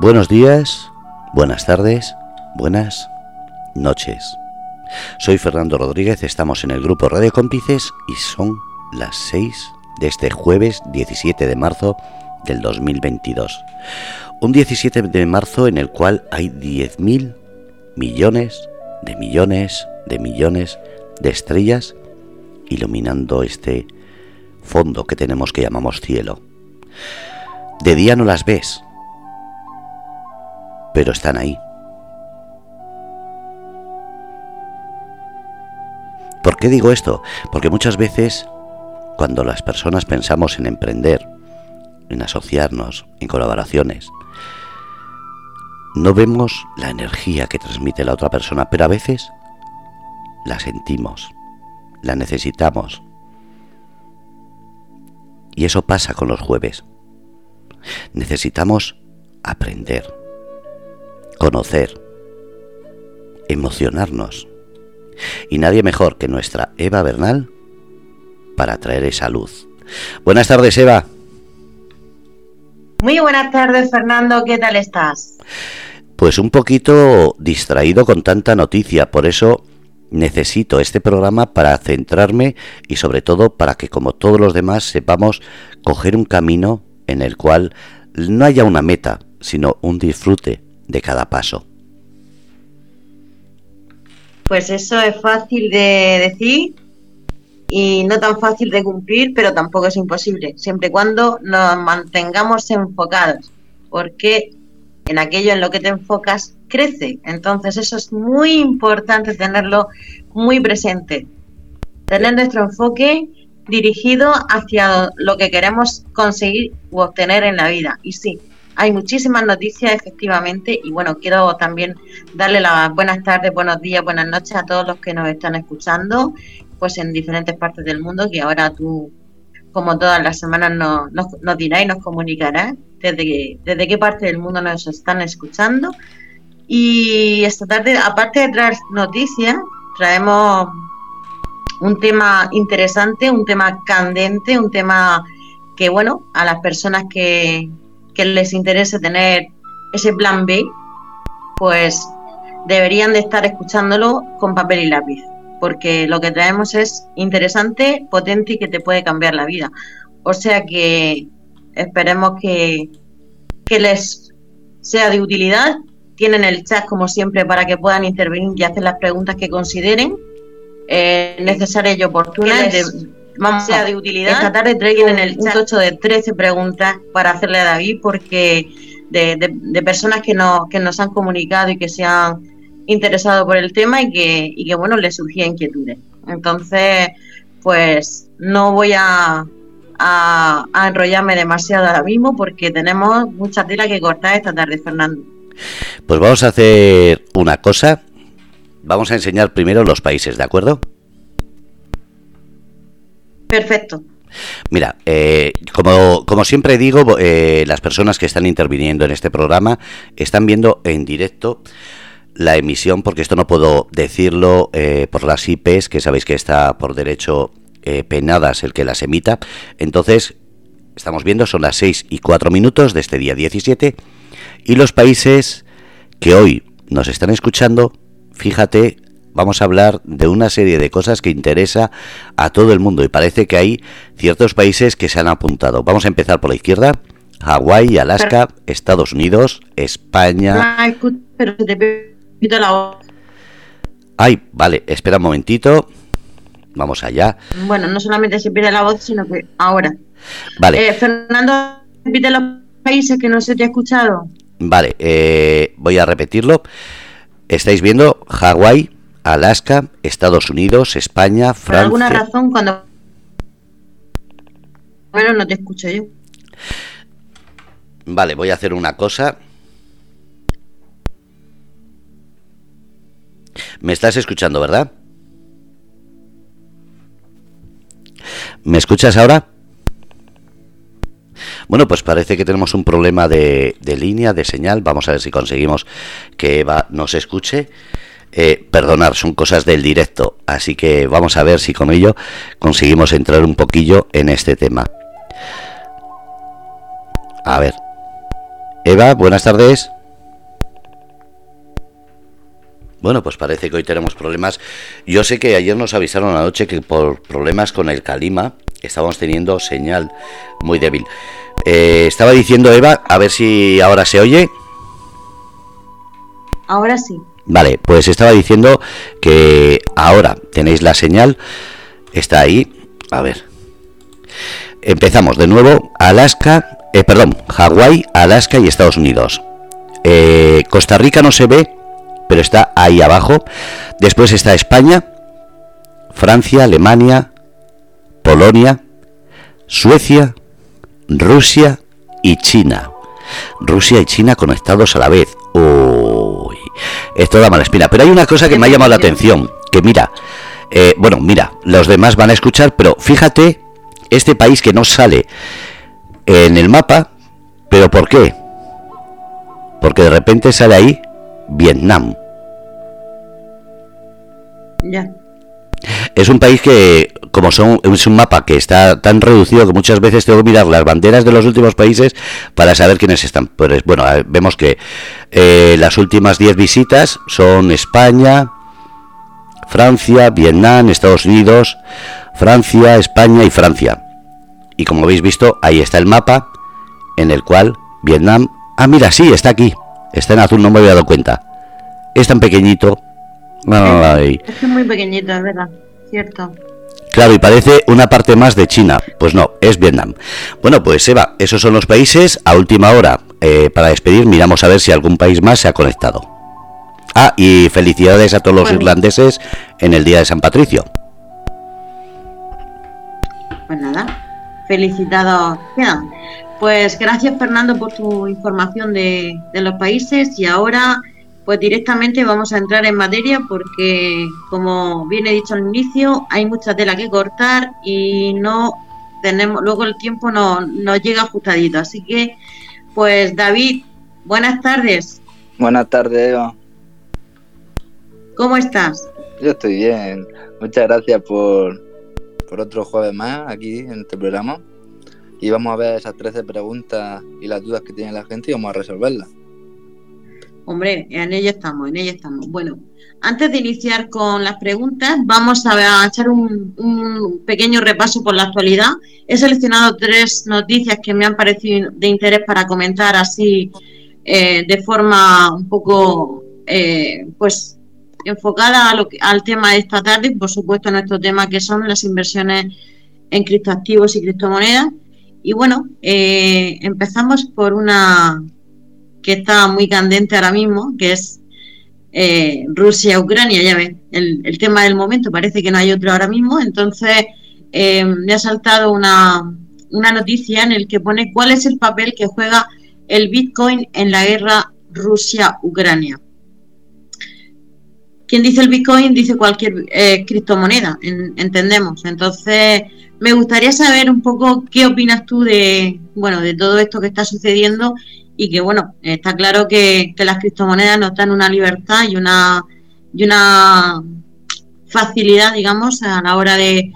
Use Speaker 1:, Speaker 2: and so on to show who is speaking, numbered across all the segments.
Speaker 1: Buenos días, buenas tardes, buenas noches. Soy Fernando Rodríguez, estamos en el grupo Radio Cómplices y son las 6 de este jueves 17 de marzo del 2022. Un 17 de marzo en el cual hay 10.000 millones de millones de millones de estrellas iluminando este fondo que tenemos que llamamos cielo. De día no las ves, pero están ahí. ¿Por qué digo esto? Porque muchas veces cuando las personas pensamos en emprender, en asociarnos, en colaboraciones, no vemos la energía que transmite la otra persona, pero a veces la sentimos, la necesitamos. Y eso pasa con los jueves. Necesitamos aprender, conocer, emocionarnos. Y nadie mejor que nuestra Eva Bernal para traer esa luz. Buenas tardes, Eva.
Speaker 2: Muy buenas tardes, Fernando. ¿Qué tal estás?
Speaker 1: Pues un poquito distraído con tanta noticia, por eso necesito este programa para centrarme y sobre todo para que como todos los demás sepamos coger un camino en el cual no haya una meta, sino un disfrute de cada paso.
Speaker 2: Pues eso es fácil de decir y no tan fácil de cumplir, pero tampoco es imposible, siempre y cuando nos mantengamos enfocados, porque en aquello en lo que te enfocas crece. Entonces eso es muy importante tenerlo muy presente, tener nuestro enfoque dirigido hacia lo que queremos conseguir u obtener en la vida. Y sí, hay muchísimas noticias efectivamente y bueno, quiero también darle las buenas tardes, buenos días, buenas noches a todos los que nos están escuchando pues en diferentes partes del mundo que ahora tú como todas las semanas nos, nos, dirás y nos comunicarás desde, desde qué parte del mundo nos están escuchando. Y esta tarde, aparte de traer noticias, traemos un tema interesante, un tema candente, un tema que, bueno, a las personas que, que les interese tener ese plan B, pues deberían de estar escuchándolo con papel y lápiz, porque lo que traemos es interesante, potente y que te puede cambiar la vida. O sea que esperemos que, que les sea de utilidad. Tienen el chat como siempre para que puedan intervenir y hacer las preguntas que consideren eh, necesarias y oportunas vamos, sea de utilidad. Esta tarde traigo en el chat 8 de 13 preguntas para hacerle a David porque de, personas que, no, que nos han comunicado y que se han interesado por el tema y que, y que bueno, les surgía inquietudes. Entonces, pues no voy a, a, a, enrollarme demasiado ahora mismo porque tenemos mucha tela que cortar esta tarde, Fernando.
Speaker 1: Pues vamos a hacer una cosa. Vamos a enseñar primero los países, ¿de acuerdo?
Speaker 2: Perfecto.
Speaker 1: Mira, eh, como, como, siempre digo, eh, las personas que están interviniendo en este programa están viendo en directo la emisión, porque esto no puedo decirlo eh, por las IPs, que sabéis que está por derecho penadas el que las emita. Entonces, estamos viendo, son las 6 y 4 minutos de este día 17, y los países que hoy nos están escuchando, fíjate, vamos a hablar de una serie de cosas que interesa a todo el mundo y parece que hay ciertos países que se han apuntado. Vamos a empezar por la izquierda. Hawái, Alaska, Estados Unidos, España. Ay, vale, espera un momentito. Vamos allá.
Speaker 2: Bueno, no solamente se pierde la voz, sino que ahora.
Speaker 1: Vale.
Speaker 2: Eh, Fernando, repite los países que no se te ha escuchado.
Speaker 1: Vale, eh, voy a repetirlo. Estáis viendo Hawái, Alaska, Estados Unidos, España, Francia. Por
Speaker 2: alguna razón, cuando. Bueno, no te escucho yo.
Speaker 1: Vale, voy a hacer una cosa. ¿Me estás escuchando, verdad? ¿Me escuchas ahora? Bueno, pues parece que tenemos un problema de, de, línea, de señal. Vamos a ver si conseguimos que Eva nos escuche. Eh, perdonar, son cosas del directo, así que vamos a ver si con ello conseguimos entrar un poquillo en este tema. A ver, Eva, buenas tardes. Bueno, pues parece que hoy tenemos problemas. Yo sé que ayer nos avisaron anoche que por problemas con el Calima estábamos teniendo señal muy débil. Eh, estaba diciendo Eva, a ver si ahora se oye.
Speaker 2: Ahora sí.
Speaker 1: Vale, pues estaba diciendo que ahora tenéis la señal. Está ahí. A ver. Empezamos de nuevo. Alaska, eh, perdón, Hawái, Alaska y Estados Unidos. Eh, Costa Rica no se ve, pero está ahí abajo. Después está España, Francia, Alemania, Polonia, Suecia, Rusia y China. Rusia y China conectados a la vez. Uy, esto da mala espina. Pero hay una cosa que me ha llamado la atención. Que mira, eh, bueno, mira, los demás van a escuchar, pero fíjate, este país que no sale en el mapa, pero ¿por qué? Porque de repente sale ahí Vietnam.
Speaker 2: Ya.
Speaker 1: Es un país que, como son, es un mapa que está tan reducido que muchas veces tengo que mirar las banderas de los últimos países para saber quiénes están. Pues bueno, vemos que eh, las últimas 10 visitas son España, Francia, Vietnam, Estados Unidos, Francia, España y Francia. Y como habéis visto, ahí está el mapa en el cual Vietnam... Ah, mira, sí, está aquí. Está en azul, no me había dado cuenta. Es tan pequeñito
Speaker 2: es muy pequeñito, es verdad, cierto.
Speaker 1: Claro, y parece una parte más de China. Pues no, es Vietnam. Bueno, pues Eva, esos son los países. A última hora, eh, para despedir, miramos a ver si algún país más se ha conectado. Ah, y felicidades a todos los irlandeses en el Día de San Patricio.
Speaker 2: Pues nada, felicitados. Pues gracias Fernando por tu información de, de los países y ahora pues directamente vamos a entrar en materia porque, como bien he dicho al inicio, hay mucha tela que cortar y no tenemos, luego el tiempo no, nos llega ajustadito. Así que, pues David, buenas tardes.
Speaker 3: Buenas tardes, Eva.
Speaker 2: ¿Cómo estás?
Speaker 3: Yo estoy bien. Muchas gracias por, por otro jueves más aquí en este programa. Y vamos a ver esas 13 preguntas y las dudas que tiene la gente y vamos a resolverlas.
Speaker 2: Hombre, en ello estamos, en ello estamos. Bueno, antes de iniciar con las preguntas, vamos a echar un, pequeño repaso por la actualidad. He seleccionado tres noticias que me han parecido de interés para comentar así eh, de forma un poco, eh, pues, enfocada al tema de esta tarde y, por supuesto, a nuestro tema que son las inversiones en criptoactivos y criptomonedas. Y bueno, eh, empezamos por una que está muy candente ahora mismo, que es eh, Rusia-Ucrania, ya ves, el, tema del momento, parece que no hay otro ahora mismo, entonces eh, me ha saltado una, una noticia en el que pone cuál es el papel que juega el Bitcoin en la guerra Rusia-Ucrania. Quien dice el Bitcoin dice cualquier eh, criptomoneda, entendemos. Entonces, me gustaría saber un poco qué opinas tú de, bueno, de todo esto que está sucediendo y que bueno, está claro que, las criptomonedas nos dan una libertad y una, y una facilidad, digamos, a la hora de,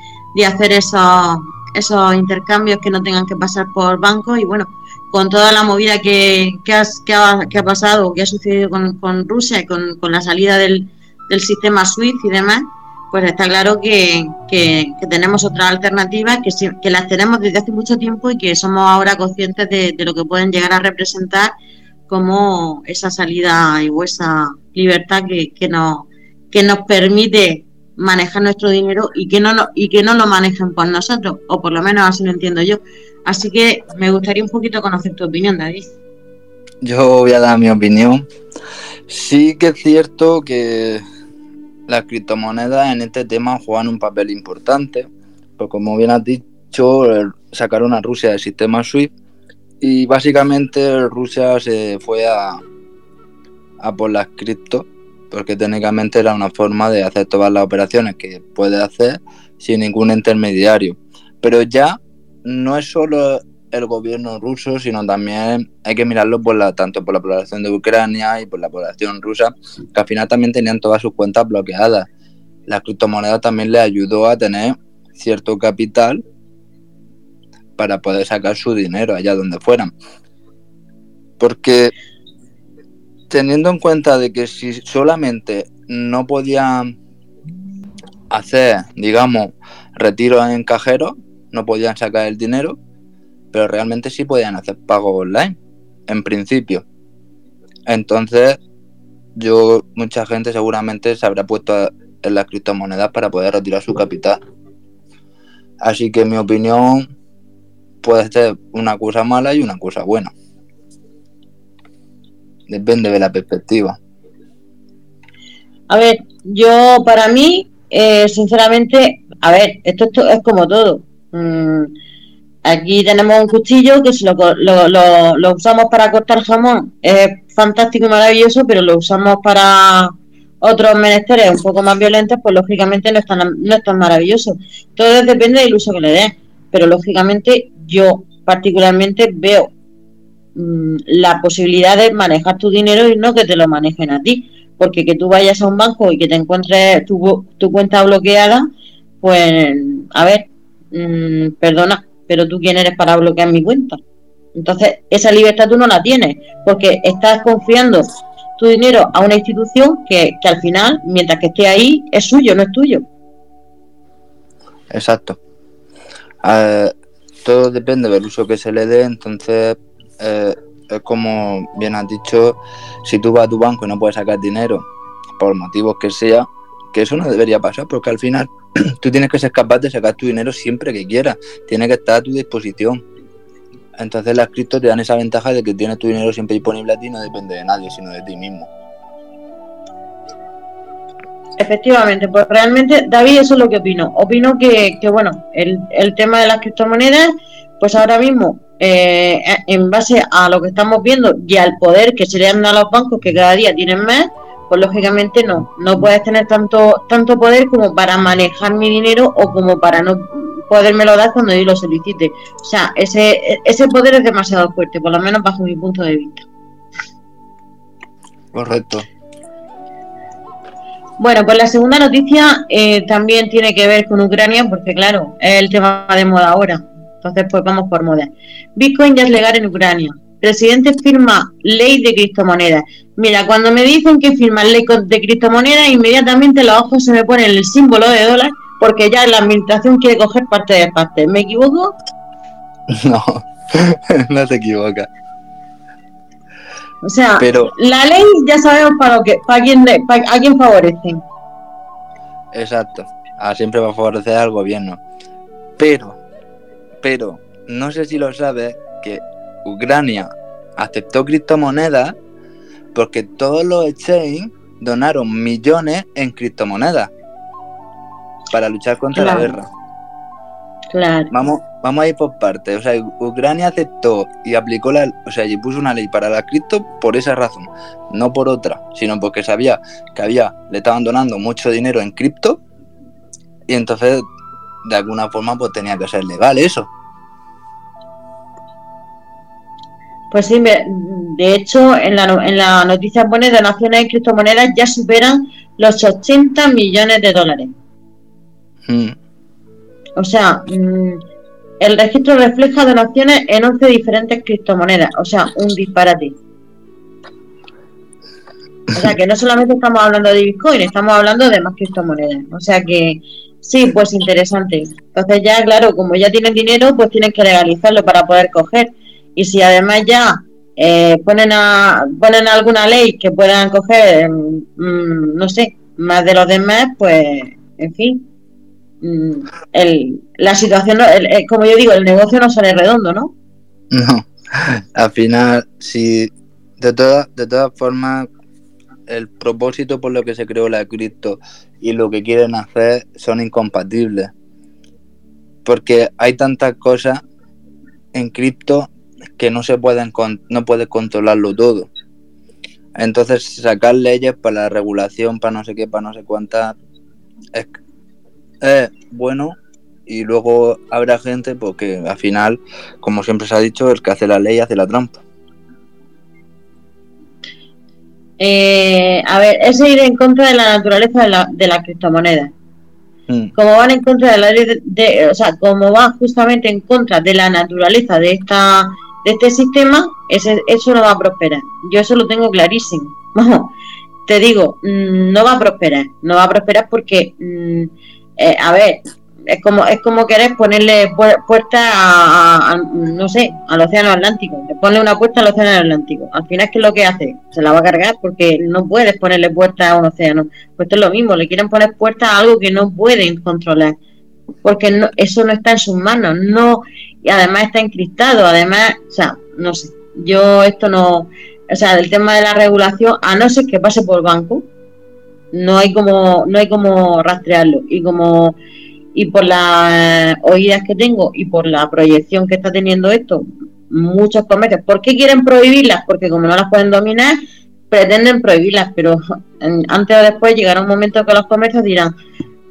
Speaker 2: hacer esos, esos intercambios que no tengan que pasar por bancos y bueno, con toda la movida que, que, ha, pasado, que ha sucedido con, Rusia y con, la salida del, del sistema SWIFT y demás, pues está claro que, tenemos otras alternativas que, que las tenemos desde hace mucho tiempo y que somos ahora conscientes de, lo que pueden llegar a representar como esa salida y esa libertad que, que, nos, que nos permite manejar nuestro dinero y que no y que no lo manejen por nosotros, o por lo menos así lo entiendo yo. Así que me gustaría un poquito conocer tu opinión, David.
Speaker 3: Yo voy a dar mi opinión. Sí que es cierto que las criptomonedas en este tema juegan un papel importante, pues como bien has dicho, sacaron a Rusia del sistema SWIFT y básicamente Rusia se fue a, a por las cripto, porque técnicamente era una forma de hacer todas las operaciones que puede hacer sin ningún intermediario. Pero ya no es solo el gobierno ruso, sino también hay que mirarlo por la, tanto por la población de Ucrania y por la población rusa, que al final también tenían todas sus cuentas bloqueadas. La criptomoneda también le ayudó a tener cierto capital para poder sacar su dinero allá donde fueran. Porque teniendo en cuenta de que si solamente no podían hacer, digamos, retiros en cajero, no podían sacar el dinero, pero realmente sí podían hacer pagos online, en principio. Entonces, yo, mucha gente seguramente se habrá puesto en las criptomonedas para poder retirar su capital. Así que mi opinión puede ser una cosa mala y una cosa buena. Depende de la perspectiva.
Speaker 2: A ver, yo para mí, eh, sinceramente, a ver, esto, es como todo. Mm, aquí tenemos un cuchillo que si lo, lo, usamos para cortar jamón es fantástico y maravilloso, pero lo usamos para otros menesteres un poco más violentos, pues lógicamente no es tan, no es tan maravilloso. Todo depende del uso que le des, pero lógicamente yo particularmente veo mm, la posibilidad de manejar tu dinero y no que te lo manejen a ti, porque que tú vayas a un banco y que te encuentres tu, tu cuenta bloqueada, pues a ver, mm, perdona, pero tú quién eres para bloquear mi cuenta. Entonces, esa libertad tú no la tienes, porque estás confiando tu dinero a una institución que, al final, mientras que esté ahí, es suyo, no es tuyo.
Speaker 3: Exacto. Todo depende del uso que se le dé, entonces es como bien has dicho, si tú vas a tu banco y no puedes sacar dinero, por motivos que sea, que eso no debería pasar, porque al final tú tienes que ser capaz de sacar tu dinero siempre que quieras, tiene que estar a tu disposición. Entonces las criptos te dan esa ventaja de que tienes tu dinero siempre disponible a ti, no depende de nadie, sino de ti mismo.
Speaker 2: Efectivamente, pues realmente, David, eso es lo que opino. Opino que, que bueno, el, tema de las criptomonedas, pues ahora mismo, eh, en base a lo que estamos viendo y al poder que se le dan a los bancos, que cada día tienen más, pues lógicamente no, no puedes tener tanto, tanto poder como para manejar mi dinero o como para no podérmelo dar cuando yo lo solicite. O sea, ese, ese poder es demasiado fuerte, por lo menos bajo mi punto de vista.
Speaker 3: Correcto.
Speaker 2: Bueno, pues la segunda noticia eh, también tiene que ver con Ucrania, porque claro, es el tema de moda ahora. Entonces, pues vamos por moda. Bitcoin ya es legal en Ucrania. Presidente firma ley de criptomonedas. Mira, cuando me dicen que firman ley de criptomonedas, inmediatamente los ojos se me ponen el símbolo de dólar porque ya la administración quiere coger parte de parte. ¿Me equivoco?
Speaker 3: No, no te equivocas.
Speaker 2: O sea, Pero, la ley ya sabemos para lo que, para quién, a quién favorece.
Speaker 3: Exacto. Ah, siempre va a favorecer al gobierno. Pero, pero, no sé si lo sabes que Ucrania aceptó criptomonedas porque todos los exchanges donaron millones en criptomonedas para luchar contra la guerra.
Speaker 2: Claro.
Speaker 3: Vamos, vamos a ir por partes. O sea, Ucrania aceptó y aplicó la, o sea, y puso una ley para la cripto por esa razón, no por otra, sino porque sabía que había, le estaban donando mucho dinero en cripto y entonces de alguna forma pues tenía que ser legal eso.
Speaker 2: Pues sí, de hecho, en la, en la noticia pone donaciones de criptomonedas ya superan los 80 millones de dólares. Mm. O sea, mm, el registro refleja donaciones en 11 diferentes criptomonedas. O sea, un disparate. O sea, que no solamente estamos hablando de Bitcoin, estamos hablando de más criptomonedas. O sea que sí, pues interesante. Entonces ya, claro, como ya tienen dinero, pues tienen que legalizarlo para poder coger. Y si además ya eh, ponen, ponen alguna ley que puedan coger, mm, no sé, más de los demás, pues, en fin, Mm, el, la situación, como yo digo, el negocio no sale redondo, ¿no?
Speaker 3: No, al final, si de todas, de todas formas, el propósito por lo que se creó la cripto y lo que quieren hacer son incompatibles. Porque hay tantas cosas en cripto que no se pueden no puedes controlarlo todo. Entonces sacar leyes para la regulación, para no sé qué, para no sé cuántas, es, es bueno y luego habrá gente porque al final, como siempre se ha dicho, el que hace la ley hace la trampa.
Speaker 2: Eh, a ver, es ir en contra de la naturaleza de la, de la criptomoneda. Mm. Como van en contra de la ley de, o sea, como va justamente en contra de la naturaleza de esta de este sistema, ese, eso no va a prosperar. Yo eso lo tengo clarísimo. Te digo, mm, no va a prosperar. No va a prosperar porque, mm, eh, a ver, es como es como querer ponerle puerta a, no sé al océano Atlántico ponle una puerta al océano Atlántico al final qué es lo que hace se la va a cargar porque no puedes ponerle puerta a un océano pues esto es lo mismo le quieren poner puerta a algo que no pueden controlar porque no, eso no está en sus manos no y además está encriptado además o sea no sé yo esto no o sea el tema de la regulación a no ser que pase por banco no hay como no hay como rastrearlo y como y por las oídas que tengo y por la proyección que está teniendo esto, muchos comercios, ¿por qué quieren prohibirlas? Porque como no las pueden dominar, pretenden prohibirlas, pero antes o después llegará un momento que los comercios dirán,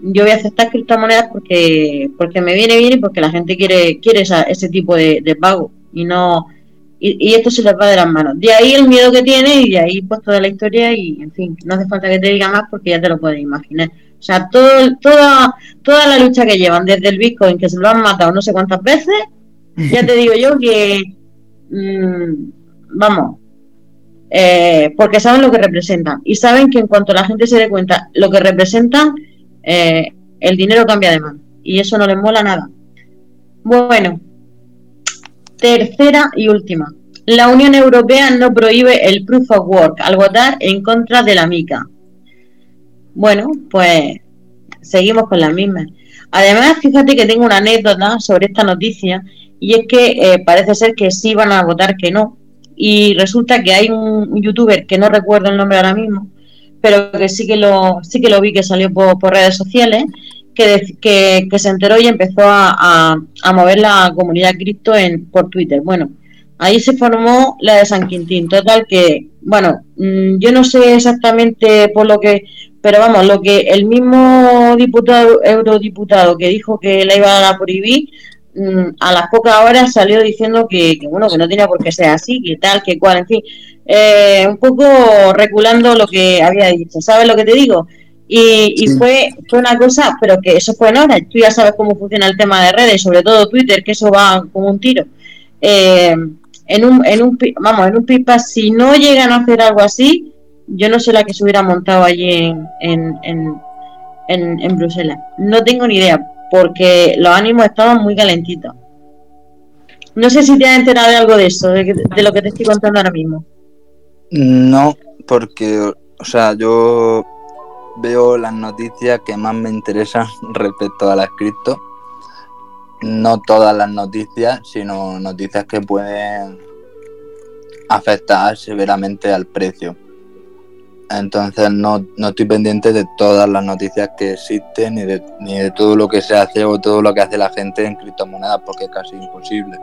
Speaker 2: yo voy a aceptar criptomonedas porque porque me viene bien y porque la gente quiere quiere ese tipo de, pago y no y, esto se les va de las manos. De ahí el miedo que tiene y de ahí pues toda la historia y en fin, no hace falta que te diga más porque ya te lo puedes imaginar. O sea, todo, toda, toda la lucha que llevan desde el Bitcoin, que se lo han matado no sé cuántas veces, ya te digo yo que, mm, vamos, eh, porque saben lo que representan y saben que en cuanto la gente se dé cuenta lo que representan, eh, el dinero cambia de mano y eso no les mola nada. Bueno, tercera y última. La Unión Europea no prohíbe el proof of work al votar en contra de la MICA. Bueno, pues seguimos con la misma. Además, fíjate que tengo una anécdota sobre esta noticia y es que eh, parece ser que sí van a votar que no. Y resulta que hay un, youtuber que no recuerdo el nombre ahora mismo, pero que sí que lo, sí que lo vi que salió por, redes sociales, que, que, se enteró y empezó a, a, mover la comunidad cripto en, por Twitter. Bueno, ahí se formó la de San Quintín. Total que, bueno, mm, yo no sé exactamente por lo que pero vamos, lo que el mismo diputado, eurodiputado que dijo que la iba a prohibir, mm, a las pocas horas salió diciendo que, bueno, que no tenía por qué ser así, que tal, que cual, en fin, eh, un poco reculando lo que había dicho, ¿sabes lo que te digo? Y, y fue, fue una cosa, pero que eso fue en hora, tú ya sabes cómo funciona el tema de redes, sobre todo Twitter, que eso va como un tiro. Eh, en un, en un, vamos, en un pipa, si no llegan a hacer algo así, yo no sé la que se hubiera montado allí en, en, en, Bruselas. No tengo ni idea, porque los ánimos estaban muy calentitos. No sé si te has enterado de algo de eso, de, lo que te estoy contando ahora mismo.
Speaker 3: No, porque, o sea, yo veo las noticias que más me interesan respecto a las cripto. No todas las noticias, sino noticias que pueden afectar severamente al precio. Entonces no, no, estoy pendiente de todas las noticias que existen, ni de, ni de todo lo que se hace o todo lo que hace la gente en criptomonedas, porque es casi imposible.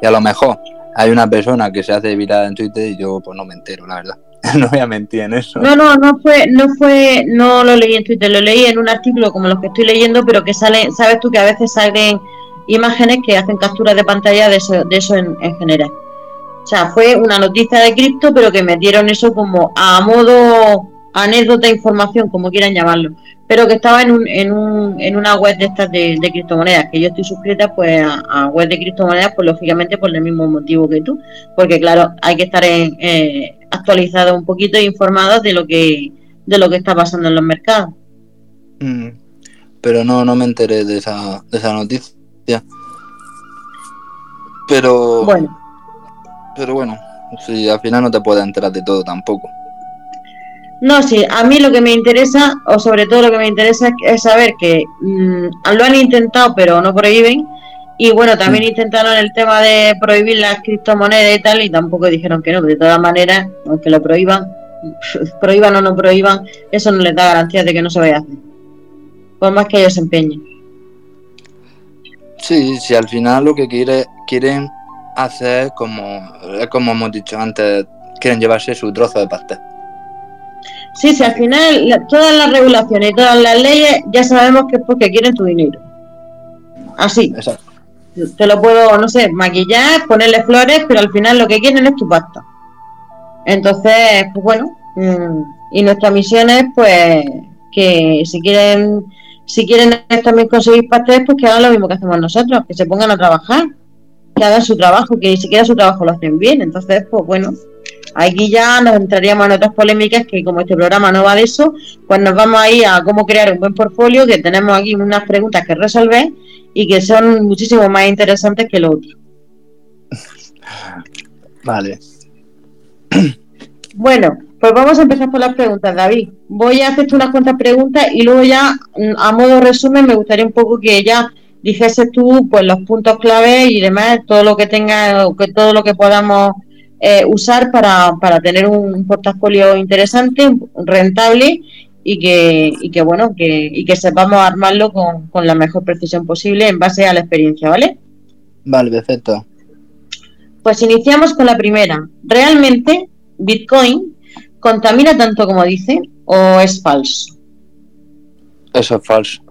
Speaker 3: Y a lo mejor hay una persona que se hace viral en Twitter y yo pues no me entero, la verdad. no voy a mentir en eso.
Speaker 2: No, no, no fue, no fue, no lo leí en Twitter, lo leí en un artículo como los que estoy leyendo, pero que sale, sabes tú que a veces salen imágenes que hacen capturas de pantalla de eso, de eso en general. O sea, fue una noticia de cripto, pero que metieron eso como a modo anécdota, información, como quieran llamarlo, pero que estaba en, un, en, un, en una web de estas de, criptomonedas, que yo estoy suscrita pues a, web de criptomonedas, pues lógicamente por el mismo motivo que tú, porque claro, hay que estar en, eh, actualizado un poquito e informados de lo que de lo que está pasando en los mercados.
Speaker 3: Mm, pero no, no me enteré de esa, de esa noticia. Pero bueno pero bueno, si al final no te puedes enterar de todo tampoco.
Speaker 2: No, sí, a mí lo que me interesa, o sobre todo lo que me interesa es saber que mm, lo han intentado pero no prohíben. Y bueno, también intentaron el tema de prohibir las criptomonedas y tal, y tampoco dijeron que no, de todas maneras, aunque lo prohíban, prohíban o no prohíban, eso no les da garantías de que no se vaya a hacer. Por más que ellos se empeñen.
Speaker 3: Sí, si al final lo que quiere, quieren hacer como, como hemos dicho antes, quieren llevarse su trozo de pastel.
Speaker 2: Sí, sí, al final todas las regulaciones y todas las leyes ya sabemos que es porque quieren tu dinero. Así. Exacto. Te lo puedo, no sé, maquillar, ponerle flores, pero al final lo que quieren es tu pasta. Entonces, pues bueno, mm, y nuestra misión es pues que si quieren si quieren también conseguir pasteles, pues que hagan lo mismo que hacemos nosotros, que se pongan a trabajar que hagan su trabajo, que ni siquiera su trabajo lo hacen bien. Entonces, pues bueno, aquí ya nos entraríamos en otras polémicas que como este programa no va de eso, pues nos vamos a ir a cómo crear un buen portfolio, que tenemos aquí unas preguntas que resolver y que son muchísimo más interesantes que lo otro.
Speaker 3: Vale.
Speaker 2: Bueno, pues vamos a empezar por las preguntas, David. Voy a hacerte unas cuantas preguntas y luego ya, mm, a modo resumen, me gustaría un poco que ya dijese tú pues los puntos clave y demás, todo lo que tenga, que todo lo que podamos eh, usar para, para tener un portafolio interesante, rentable y que, y que bueno, que, y que sepamos armarlo con, con la mejor precisión posible en base a la experiencia, ¿vale?
Speaker 3: Vale, perfecto.
Speaker 2: Pues iniciamos con la primera. ¿Realmente Bitcoin contamina tanto como dice o es falso?
Speaker 3: Eso es falso.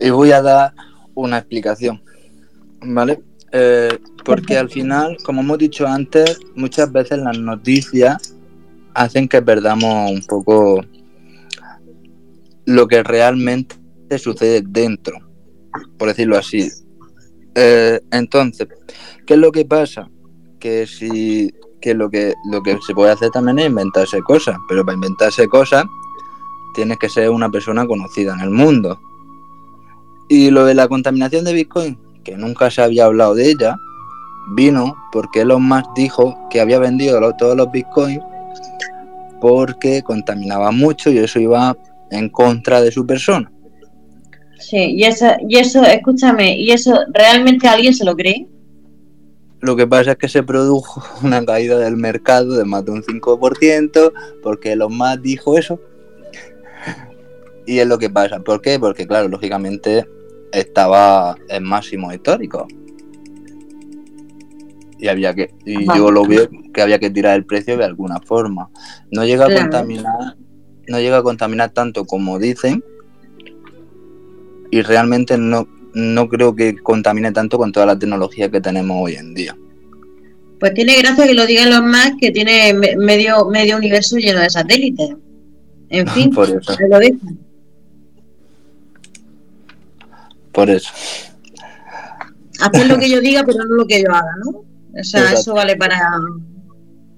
Speaker 3: Y voy a dar una explicación, ¿vale? Eh, porque al final, como hemos dicho antes, muchas veces las noticias hacen que perdamos un poco lo que realmente sucede dentro, por decirlo así. Eh, entonces, ¿qué es lo que pasa? Que si que lo que lo que se puede hacer también es inventarse cosas, pero para inventarse cosas tienes que ser una persona conocida en el mundo. Y lo de la contaminación de Bitcoin, que nunca se había hablado de ella, vino porque Elon Musk dijo que había vendido todos los Bitcoins porque contaminaba mucho y eso iba en contra de su persona.
Speaker 2: Sí, y eso, y eso, escúchame, ¿y eso realmente alguien se lo cree?
Speaker 3: Lo que pasa es que se produjo una caída del mercado de más de un 5% porque Elon Musk dijo eso. Y es lo que pasa. ¿Por qué? Porque, claro, lógicamente estaba en máximo histórico. Y había que, y yo lo veo que había que tirar el precio de alguna forma. No llega a contaminar, no llega a contaminar tanto como dicen. Y realmente no, no creo que contamine tanto con toda la tecnología que tenemos hoy en día.
Speaker 2: Pues tiene gracia que lo digan los más que tiene medio, medio universo lleno de satélites. En fin,
Speaker 3: Por eso.
Speaker 2: lo dicen.
Speaker 3: Por eso.
Speaker 2: Hacer lo que yo diga, pero no lo que yo haga, ¿no? O sea,
Speaker 3: Exacto.
Speaker 2: eso vale para.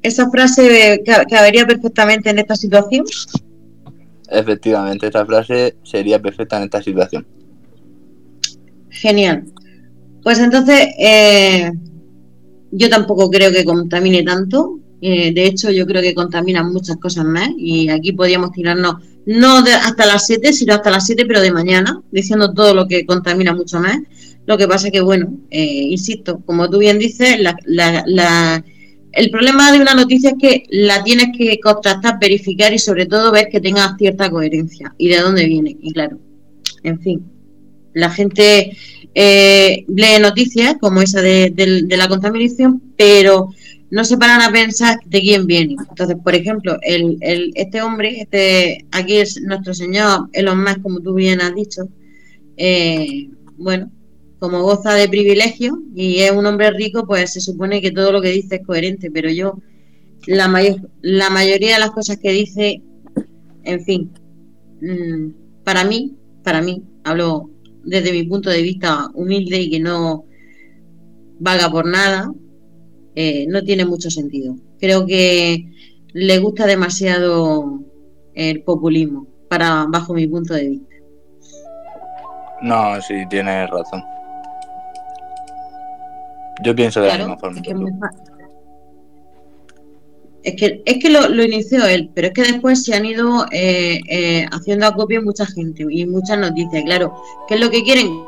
Speaker 2: Esa frase ca- cabería perfectamente en esta situación.
Speaker 3: Efectivamente, esta frase sería perfecta en esta situación.
Speaker 2: Genial. Pues entonces, eh, yo tampoco creo que contamine tanto. Eh, de hecho, yo creo que contamina muchas cosas más. Y aquí podríamos tirarnos, no de- hasta las 7, sino hasta las 7, pero de mañana, diciendo todo lo que contamina mucho más. Lo que pasa que, bueno, eh, insisto, como tú bien dices, la, la- la- el problema de una noticia es que la tienes que contrastar, verificar y sobre todo ver que tenga cierta coherencia y de dónde viene. Y claro, en fin, la gente eh, lee noticias como esa de, de- de la contaminación, pero no se paran a pensar de quién viene. Entonces, por ejemplo, el, el- este hombre, este aquí es nuestro señor Elon Musk, como tú bien has dicho, eh, bueno, como goza de privilegio y es un hombre rico, pues se supone que todo lo que dice es coherente, pero yo, la, mayor, la mayoría de las cosas que dice, en fin, mm, para mí, para mí, hablo desde mi punto de vista humilde y que no vaga por nada, eh, no tiene mucho sentido. Creo que le gusta demasiado el populismo, para bajo mi punto de vista.
Speaker 3: No, sí, tienes razón. Yo pienso de la misma forma.
Speaker 2: es
Speaker 3: que
Speaker 2: es que, es que lo, lo inició él, pero es que después se han ido eh, eh, haciendo acopio mucha gente y muchas noticias. Claro, ¿qué es lo que quieren?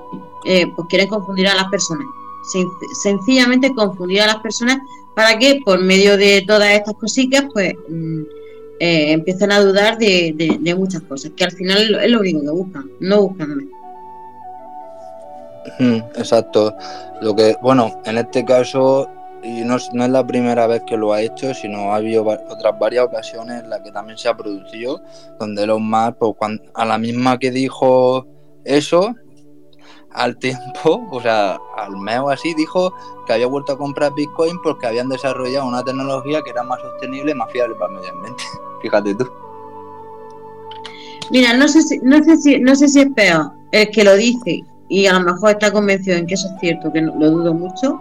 Speaker 2: Eh, pues quieren confundir a las personas. Sen- sencillamente confundir a las personas para que por medio de todas estas cositas, pues mm, eh, empiecen a dudar de, muchas cosas, que al final es lo único que buscan, no buscan
Speaker 3: Exacto. Lo que, bueno, en este caso, y no, no es la primera vez que lo ha hecho, sino ha habido otras varias ocasiones en las que también se ha producido, donde los más, pues cuan- a la misma que dijo eso, al tiempo, o sea, al mes así, dijo que había vuelto a comprar Bitcoin porque habían desarrollado una tecnología que era más sostenible y más fiable para el medio ambiente. Fíjate tú.
Speaker 2: Mira, no sé si, no sé si, no sé si es peor el que lo dice y a lo mejor está convencido en que eso es cierto, que lo dudo mucho,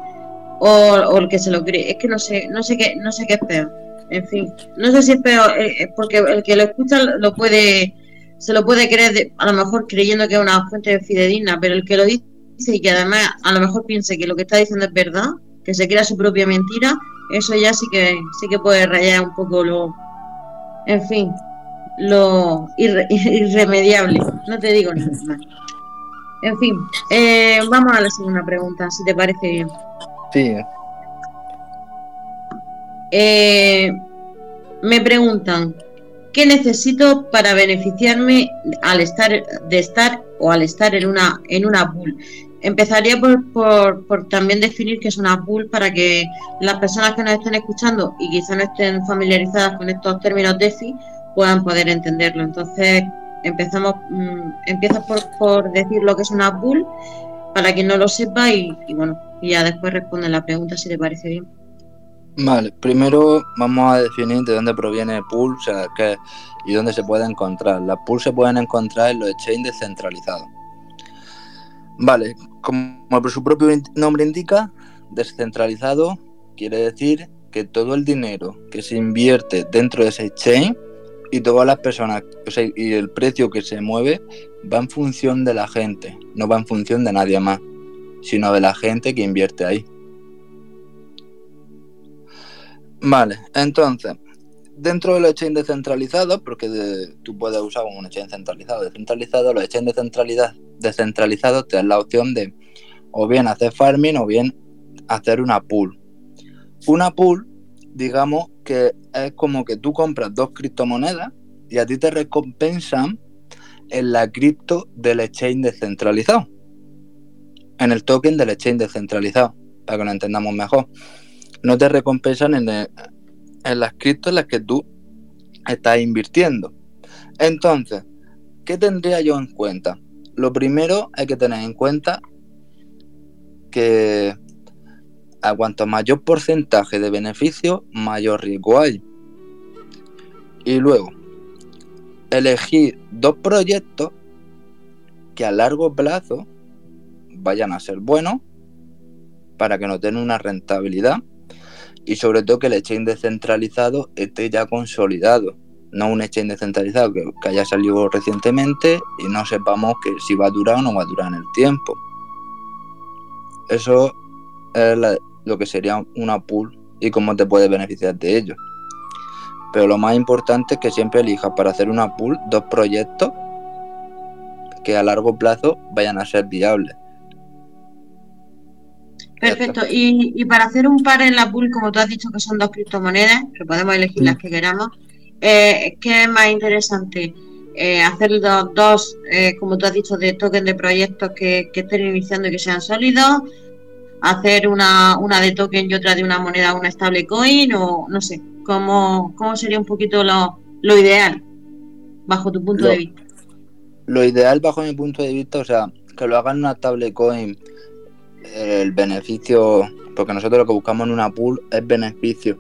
Speaker 2: o, el que se lo cree. Es que no sé, no sé qué, no sé qué es peor. En fin, no sé si es peor, eh, eh, porque el que lo escucha lo puede, se lo puede creer, a lo mejor creyendo que es una fuente fidedigna, pero el que lo dice y que además a lo mejor piense que lo que está diciendo es verdad, que se crea su propia mentira, eso ya sí que sí que puede rayar un poco lo, en fin, lo irremediable. No te digo nada más. En fin, eh, vamos a la segunda pregunta, si te parece bien.
Speaker 3: Sí.
Speaker 2: Eh, me preguntan, ¿qué necesito para beneficiarme al estar de estar o al estar en una en una pool? Empezaría por, por, por, también definir qué es una pool para que las personas que nos estén escuchando y quizá no estén familiarizadas con estos términos DeFi puedan poder entenderlo. Entonces, empezamos, mmm, empieza por, por decir lo que es una pool para quien no lo sepa y, y bueno, ya después responde la pregunta si te parece bien.
Speaker 3: Vale, primero vamos a definir de dónde proviene pool o sea, qué, y dónde se puede encontrar. Las pools se pueden encontrar en los exchanges descentralizados. Vale, como su propio nombre indica, descentralizado quiere decir que todo el dinero que se invierte dentro de ese exchange y todas las personas, o sea, y el precio que se mueve va en función de la gente, no va en función de nadie más, sino de la gente que invierte ahí. Vale, entonces, dentro de los exchange descentralizados, porque de, tú puedes usar un exchange centralizado, descentralizado, los exchange descentralidad, descentralizados te dan la opción de o bien hacer farming o bien hacer una pool. Una pool, digamos que es como que tú compras dos criptomonedas y a ti te recompensan en la cripto del exchange descentralizado. En el token del exchange descentralizado, para que lo entendamos mejor. No te recompensan en, el, en las criptos en las que tú estás invirtiendo. Entonces, ¿qué tendría yo en cuenta? Lo primero hay que tener en cuenta que a cuanto mayor porcentaje de beneficio, mayor riesgo hay. Y luego, elegir dos proyectos que a largo plazo vayan a ser buenos para que no tengan una rentabilidad y sobre todo que el exchange descentralizado esté ya consolidado, no un exchange descentralizado que, haya salido recientemente y no sepamos que si va a durar o no va a durar en el tiempo. Eso es lo que sería una pool y cómo te puedes beneficiar de ello. Pero lo más importante es que siempre elijas para hacer una pool dos proyectos que a largo plazo vayan a ser viables.
Speaker 2: Perfecto. Y, y, para hacer un par en la pool, como tú has dicho que son dos criptomonedas, que podemos elegir las que queramos, eh, ¿qué es más interesante? Eh, hacer dos, dos eh, como tú has dicho, de token de proyectos que, que estén iniciando y que sean sólidos, hacer una, una de token y otra de una moneda, una stablecoin, o no sé, ¿cómo, cómo sería un poquito lo, lo ideal bajo tu punto
Speaker 3: lo,
Speaker 2: de vista?
Speaker 3: Lo ideal bajo mi punto de vista, o sea, que lo hagan una stablecoin, el beneficio, porque nosotros lo que buscamos en una pool es beneficio.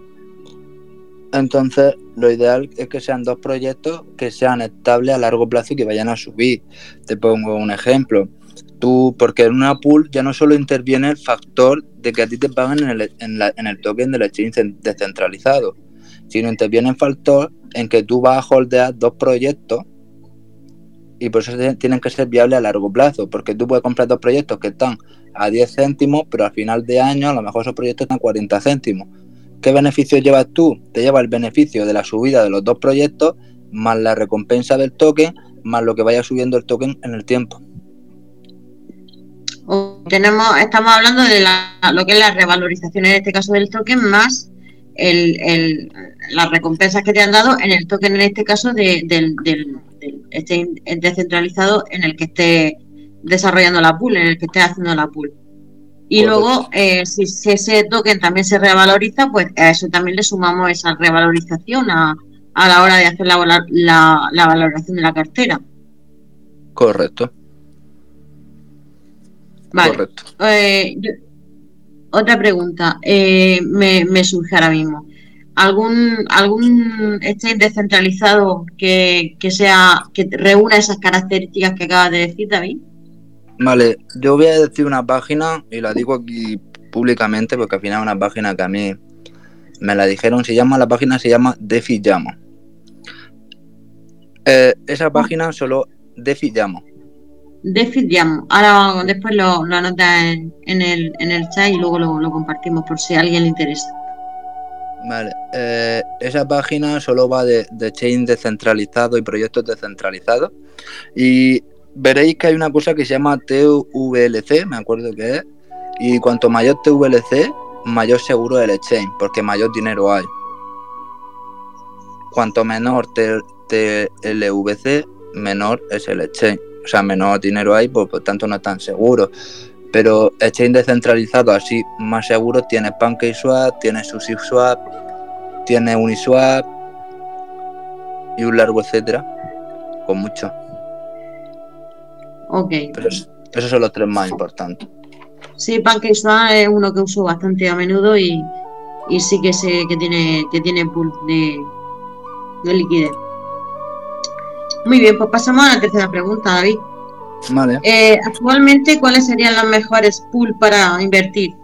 Speaker 3: Entonces, lo ideal es que sean dos proyectos que sean estables a largo plazo y que vayan a subir. Te pongo un ejemplo tú, porque en una pool ya no solo interviene el factor de que a ti te pagan en el, en la, en el token del exchange descentralizado, sino interviene el factor en que tú vas a holdear dos proyectos y por eso tienen que ser viables a largo plazo, porque tú puedes comprar dos proyectos que están a 10 céntimos, pero al final de año a lo mejor esos proyectos están a 40 céntimos. ¿Qué beneficio llevas tú? Te lleva el beneficio de la subida de los dos proyectos, más la recompensa del token, más lo que vaya subiendo el token en el tiempo
Speaker 2: tenemos, estamos hablando de la, lo que es la revalorización en este caso del token más el, las recompensas que te han dado en el token en este caso de, del este descentralizado en el que esté desarrollando la pool, en el que esté haciendo la pool. Y Correcto. luego, eh, si, si, ese token también se revaloriza, pues a eso también le sumamos esa revalorización a, a la hora de hacer la, la, la valoración de la cartera.
Speaker 3: Correcto.
Speaker 2: Vale. Correcto. Eh, yo, otra pregunta eh, me, me, surge ahora mismo. ¿Algún, algún exchange descentralizado que, que, sea que reúna esas características que acabas de decir, David?
Speaker 3: Vale, yo voy a decir una página y la digo aquí públicamente porque al final es una página que a mí me la dijeron, se llama, la página se llama Defi Llama. Eh, esa página solo Defi Llama.
Speaker 2: Defi Llama. Ahora después lo, lo anota en, en, el, en el chat y luego lo, lo compartimos por si a alguien le interesa.
Speaker 3: Vale, eh, esa página solo va de, de chain descentralizado y proyectos descentralizados. Y veréis que hay una cosa que se llama TVLC, me acuerdo que es. Y cuanto mayor TVLC, mayor seguro el exchange, porque mayor dinero hay. Cuanto menor TLVC, menor es el exchange. O sea, menor dinero hay, pues, por tanto no es tan seguro. Pero exchange descentralizado así más seguro tiene PancakeSwap, tiene SushiSwap, tiene Uniswap y un largo etcétera, con mucho.
Speaker 2: Ok.
Speaker 3: Pero es- esos son los tres más importantes.
Speaker 2: Sí, PancakeSwap es uno que uso bastante a menudo y, y sí que sé que tiene, que tiene pool de, de liquidez. Muy bien, pues pasamos a la tercera pregunta, David.
Speaker 3: Vale.
Speaker 2: Eh, actualmente, ¿cuáles serían las mejores pool para invertir?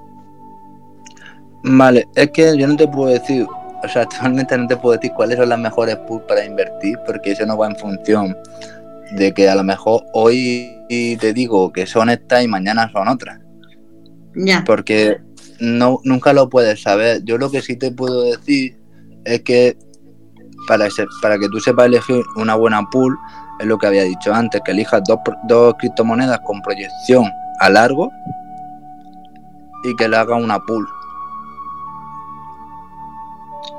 Speaker 3: Vale, es que yo no te puedo decir, o sea, actualmente no te puedo decir cuáles son las mejores pools para invertir, porque eso no va en función de que a lo mejor hoy te digo que son estas y mañana son otras,
Speaker 2: Ya,
Speaker 3: porque no, nunca lo puedes saber. Yo lo que sí te puedo decir es que para, para que tú sepas elegir una buena pool, es lo que había dicho antes, que elijas dos, dos criptomonedas con proyección a largo y que le haga una pool.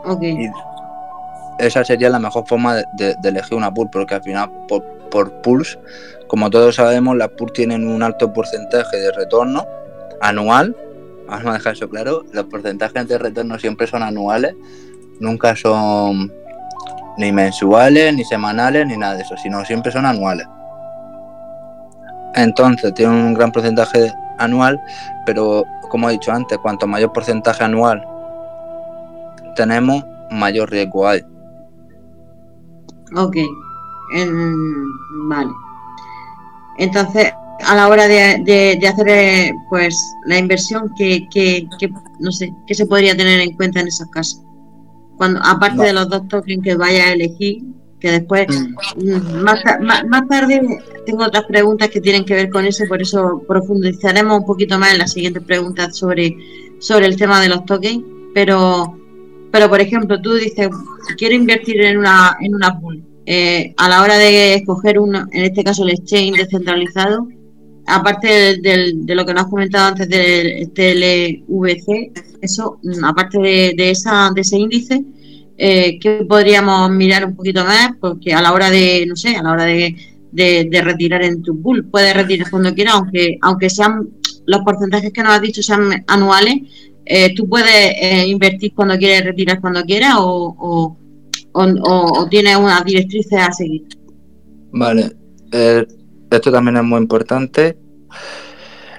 Speaker 2: ok.
Speaker 3: Y esa sería la mejor forma de, de- de elegir una pool, porque al final por, por pools, como todos sabemos, las pools tienen un alto porcentaje de retorno anual. Vamos a dejar eso claro, los porcentajes de retorno siempre son anuales, nunca son ni mensuales, ni semanales, ni nada de eso, sino siempre son anuales. Entonces tienen un gran porcentaje anual, pero como he dicho antes, cuanto mayor porcentaje anual tenemos, mayor riesgo hay.
Speaker 2: Ok. En- vale. Entonces, a la hora de, de- de hacer eh, pues la inversión, que, que, que, no sé, ¿qué se podría tener en cuenta en esos casos? Cuando, aparte
Speaker 3: No.
Speaker 2: de los dos tokens que vaya a elegir, que después mm, más, ta- más, más tarde tengo otras preguntas que tienen que ver con eso, por eso profundizaremos un poquito más en las siguientes preguntas sobre, sobre el tema de los tokens, pero pero por ejemplo, tú dices, quiero invertir en una, en una pool. Eh, a la hora de escoger una, en este caso el exchange descentralizado, aparte de lo que nos has comentado antes del TLVC, eso, mm, aparte de, de esa, de ese índice, eh, ¿qué podríamos mirar un poquito más? Porque a la hora de, no sé, a la hora de, retirar en tu pool, puedes retirar cuando quieras, aunque, aunque sean los porcentajes que nos has dicho sean anuales, eh, tú puedes eh, invertir cuando quieres, retirar cuando quieras o, o, o- o tienes unas directrices a seguir.
Speaker 3: Vale, esto también es muy importante.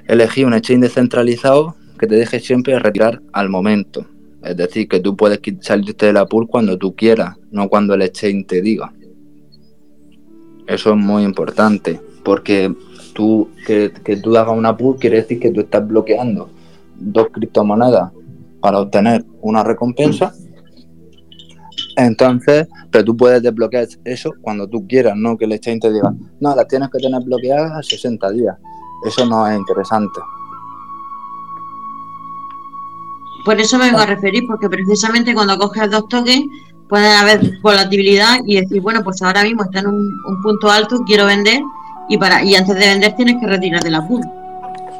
Speaker 3: Elegir un exchange descentralizado que te deje siempre retirar al momento. Es decir, que tú puedes salirte de la pool cuando tú quieras, no cuando el exchange te diga. Eso es muy importante, porque tú que, que tú hagas una pool quiere decir que tú estás bloqueando dos criptomonedas para obtener una recompensa. Entonces, pero tú puedes desbloquear eso cuando tú quieras, no que el exchange te diga, no, las tienes que tener bloqueadas a 60 días. Eso no es interesante.
Speaker 2: Por eso me vengo a referir, porque precisamente cuando coges dos tokens puede haber volatilidad y decir, bueno, pues ahora mismo está en un, un punto alto, quiero vender y para y antes de vender tienes que retirar de la pool.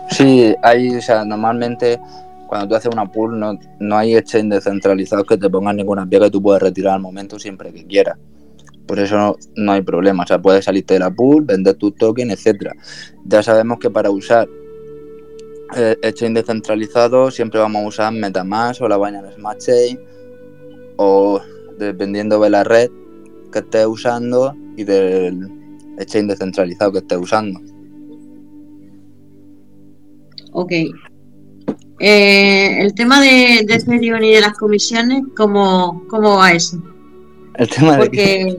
Speaker 3: Sí, hay, o sea, normalmente cuando tú haces una pool no, no hay exchange descentralizados que te pongan ninguna vía que tú puedes retirar al momento siempre que quieras. Por eso no, hay problema. O sea, puedes salirte de la pool, vender tu token, etcétera. Ya sabemos que para usar eh, exchange descentralizado siempre vamos a usar Metamask o la Binance Smart Chain o dependiendo de la red que estés usando y del exchange descentralizado que estés usando.
Speaker 2: Ok. Eh, el tema de, de Ethereum y de las comisiones, ¿cómo, cómo va eso?
Speaker 3: El tema de
Speaker 2: Porque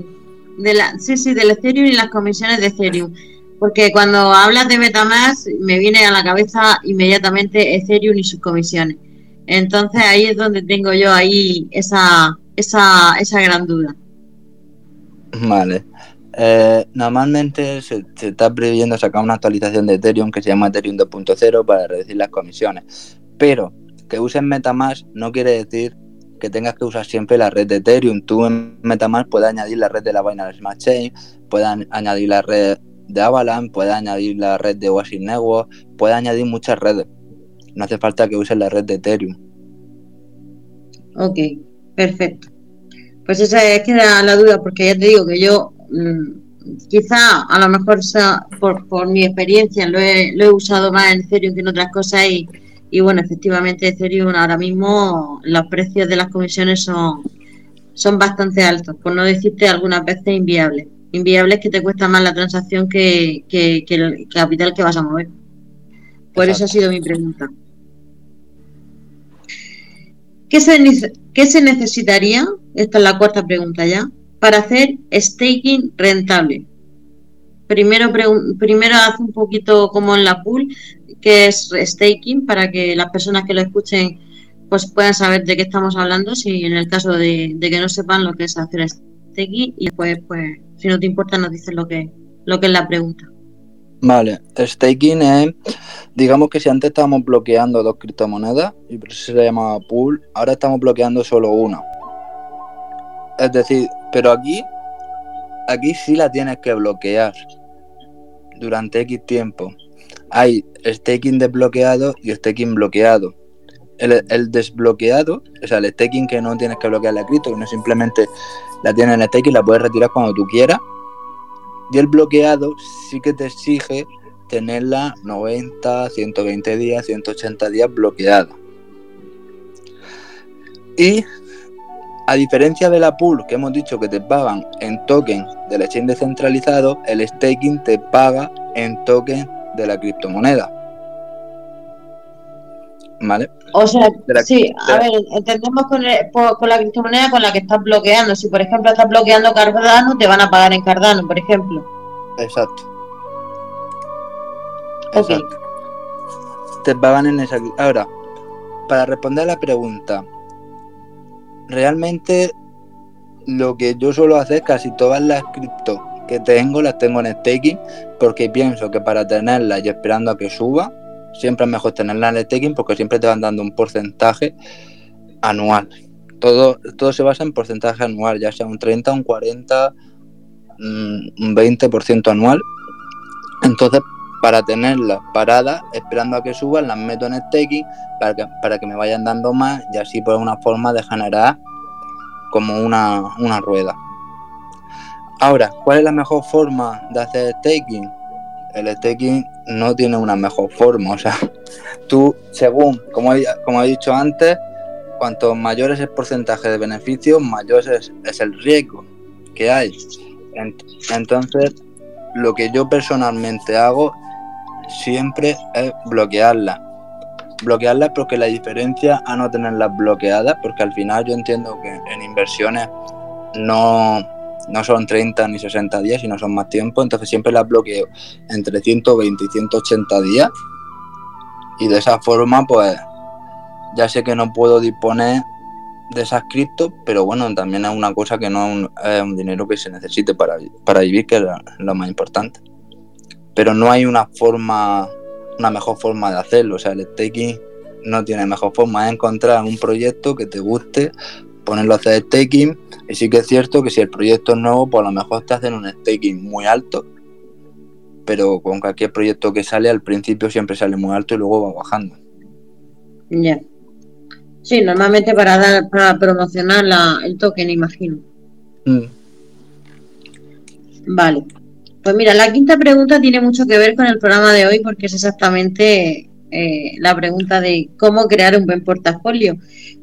Speaker 2: de la, sí, sí, del Ethereum y las comisiones de Ethereum. porque cuando hablas de Metamask me viene a la cabeza inmediatamente Ethereum y sus comisiones. Entonces ahí es donde tengo yo ahí esa, esa, esa gran duda.
Speaker 3: Vale. Eh, normalmente se, está previendo sacar una actualización de Ethereum que se llama Ethereum 2.0 para reducir las comisiones. Pero que uses Metamask no quiere decir que tengas que usar siempre la red de Ethereum. Tú en Metamask puedes añadir la red de la Binance Smart Chain, puedes añadir la red de Avalanche, puedes añadir la red de Oasis Network, puedes añadir muchas redes. No hace falta que uses la red de Ethereum.
Speaker 2: Ok, perfecto. Pues esa es que era la duda, porque ya te digo que yo mm, quizá a lo mejor por, por mi experiencia lo he, lo he usado más en Ethereum que en otras cosas y, y bueno, efectivamente Ethereum ahora mismo los precios de las comisiones son, son bastante altos, por no decirte algunas veces inviables. Inviables que te cuesta más la transacción que, el capital que vas a mover. Por eso ha sido mi pregunta. ¿Qué se, ¿Qué se necesitaría? Esta es la cuarta pregunta ya. Para hacer staking rentable. Primero, primero haz un poquito como en la pool, que es staking, para que las personas que lo escuchen pues puedan saber de qué estamos hablando, si en el caso de, que no sepan lo que es hacer staking, y después, pues, si no te importa, nos dices lo que, lo que es la pregunta.
Speaker 3: Vale, staking es, digamos que si antes estábamos bloqueando dos criptomonedas, y por eso se llama pool, ahora estamos bloqueando solo una. Es decir, pero aquí, aquí sí la tienes que bloquear durante X tiempo hay staking desbloqueado y staking bloqueado. El, desbloqueado, o sea, el staking que no tienes que bloquear la cripto, que no simplemente la tienes en staking la puedes retirar cuando tú quieras. Y el bloqueado sí que te exige tenerla 90, 120 días, 180 días bloqueada. Y a diferencia de la pool que hemos dicho que te pagan en token del exchange descentralizado, el staking te paga en token de la criptomoneda. ¿Vale?
Speaker 2: O sea, sí, a ver, entendemos con, con, la criptomoneda con la que estás bloqueando. Si, por ejemplo, estás bloqueando Cardano, te van a pagar en Cardano, por ejemplo.
Speaker 3: Exacto. Exacto. Te pagan en esa. Ahora, para responder a la pregunta, realmente lo que yo suelo hacer casi todas las cripto que tengo las tengo en staking porque pienso que para tenerlas y esperando a que suba, siempre es mejor tenerlas en staking porque siempre te van dando un porcentaje anual. Todo, todo se basa en porcentaje anual, ya sea un 30, un 40, mm, un 20% anual. Entonces, para tenerlas paradas, esperando a que suban, las meto en staking para que, para que me vayan dando más y así por una forma de generar como una, una rueda. Ahora, ¿cuál es la mejor forma de hacer staking? El staking no tiene una mejor forma, o sea, tú, según, como he, dicho antes, cuanto mayor es el porcentaje de beneficios, mayor es, el riesgo que hay. Entonces, lo que yo personalmente hago siempre es bloquearla. Bloquearla porque la diferencia a no tenerlas bloqueadas, porque al final yo entiendo que en inversiones no, no son 30 ni 60 días, sino son más tiempo, entonces siempre las bloqueo entre 120 y 180 días. Y de esa forma pues ya sé que no puedo disponer de esas criptos, pero bueno, también es una cosa que no es un, dinero que se necesite para, para vivir, que es lo, más importante. Pero no hay una forma, una mejor forma de hacerlo, o sea, el staking no tiene mejor forma, es encontrar un proyecto que te guste, ponerlo a hacer staking. Y sí que es cierto que si el proyecto es nuevo, pues a lo mejor te hacen un staking muy alto. Pero con cualquier proyecto que sale, al principio siempre sale muy alto y luego va bajando.
Speaker 2: Ya. Sí, normalmente para dar, para promocionar el token, imagino. Mm. Vale. Pues mira, la quinta pregunta tiene mucho que ver con el programa de hoy porque es exactamente eh, la pregunta de cómo crear un buen portafolio.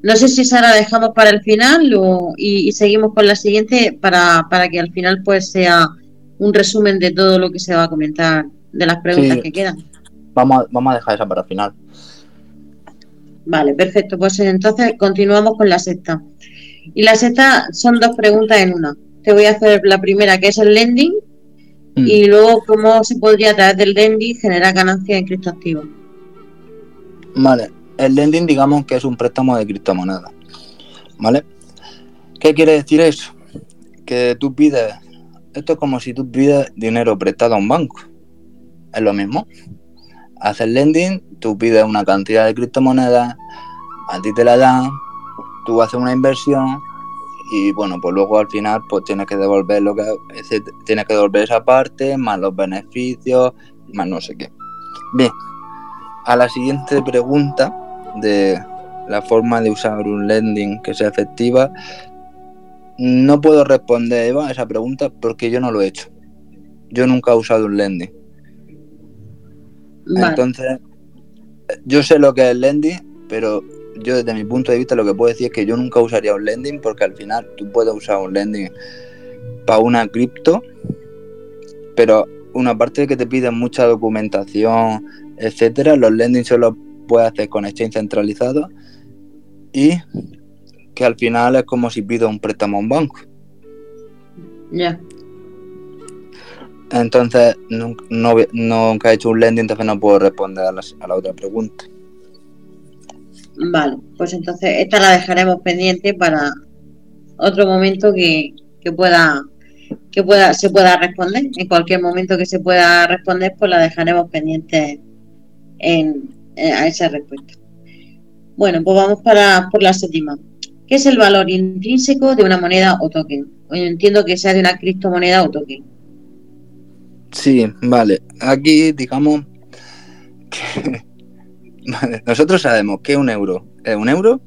Speaker 2: No sé si esa la dejamos para el final y, seguimos con la siguiente para, que al final pues sea un resumen de todo lo que se va a comentar de las preguntas que quedan.
Speaker 3: Vamos a, vamos a dejar esa para el final.
Speaker 2: Vale, perfecto. Pues entonces continuamos con la sexta. Y la sexta son dos preguntas en una. Te voy a hacer la primera, que es el lending, Mm. Y luego, ¿cómo se podría a través del lending generar ganancias en criptoactivos?
Speaker 3: Vale, el lending digamos que es un préstamo de criptomonedas. ¿Vale? ¿Qué quiere decir eso? Que tú pides, esto es como si tú pides dinero prestado a un banco. Es lo mismo. Haces lending, tú pides una cantidad de criptomonedas, a ti te la dan, tú haces una inversión y bueno, pues luego al final pues tienes que devolver lo que tienes que devolver esa parte, más los beneficios, más no sé qué. Bien, a la siguiente pregunta de la forma de usar un lending que sea efectiva, no puedo responder Eva a esa pregunta porque yo no lo he hecho. Yo nunca he usado un lending. Entonces, yo sé lo que es el lending, pero yo desde mi punto de vista lo que puedo decir es que yo nunca usaría un lending porque al final tú puedes usar un lending para una cripto, pero una parte de que te piden mucha documentación, etcétera, los lending solo puedes hacer con exchange centralizado y que al final es como si pido un préstamo a un banco.
Speaker 2: Ya.
Speaker 3: Entonces, nunca he hecho un lending, entonces no puedo responder a la otra pregunta.
Speaker 2: Vale, pues entonces esta la dejaremos pendiente para otro momento que, pueda que pueda se pueda responder. En cualquier momento que se pueda responder, pues la dejaremos pendiente en, a esa respuesta. Bueno, pues vamos para por la séptima. ¿Qué es el valor intrínseco de una moneda o token? Yo entiendo que sea de una criptomoneda o token.
Speaker 3: Sí, vale. Aquí digamos que nosotros sabemos que un euro es un euro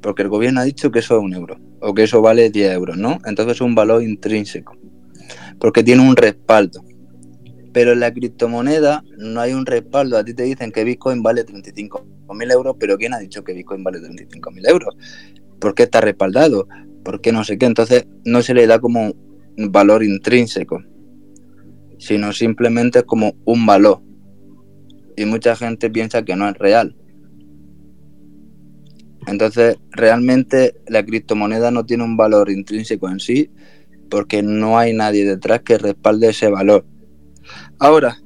Speaker 3: porque el gobierno ha dicho que eso es un euro o que eso vale 10 euros, ¿no? Entonces es un valor intrínseco porque tiene un respaldo. Pero en la criptomoneda no hay un respaldo. A ti te dicen que Bitcoin vale 35.000 euros, pero ¿quién ha dicho que Bitcoin vale 35.000 euros? ¿Por qué está respaldado? ¿Por qué no sé qué? Entonces no se le da como un valor intrínseco, sino simplemente como un valor y mucha gente piensa que no es real. Entonces, realmente la criptomoneda no tiene un valor intrínseco en sí porque no hay nadie detrás que respalde ese valor. Ahora,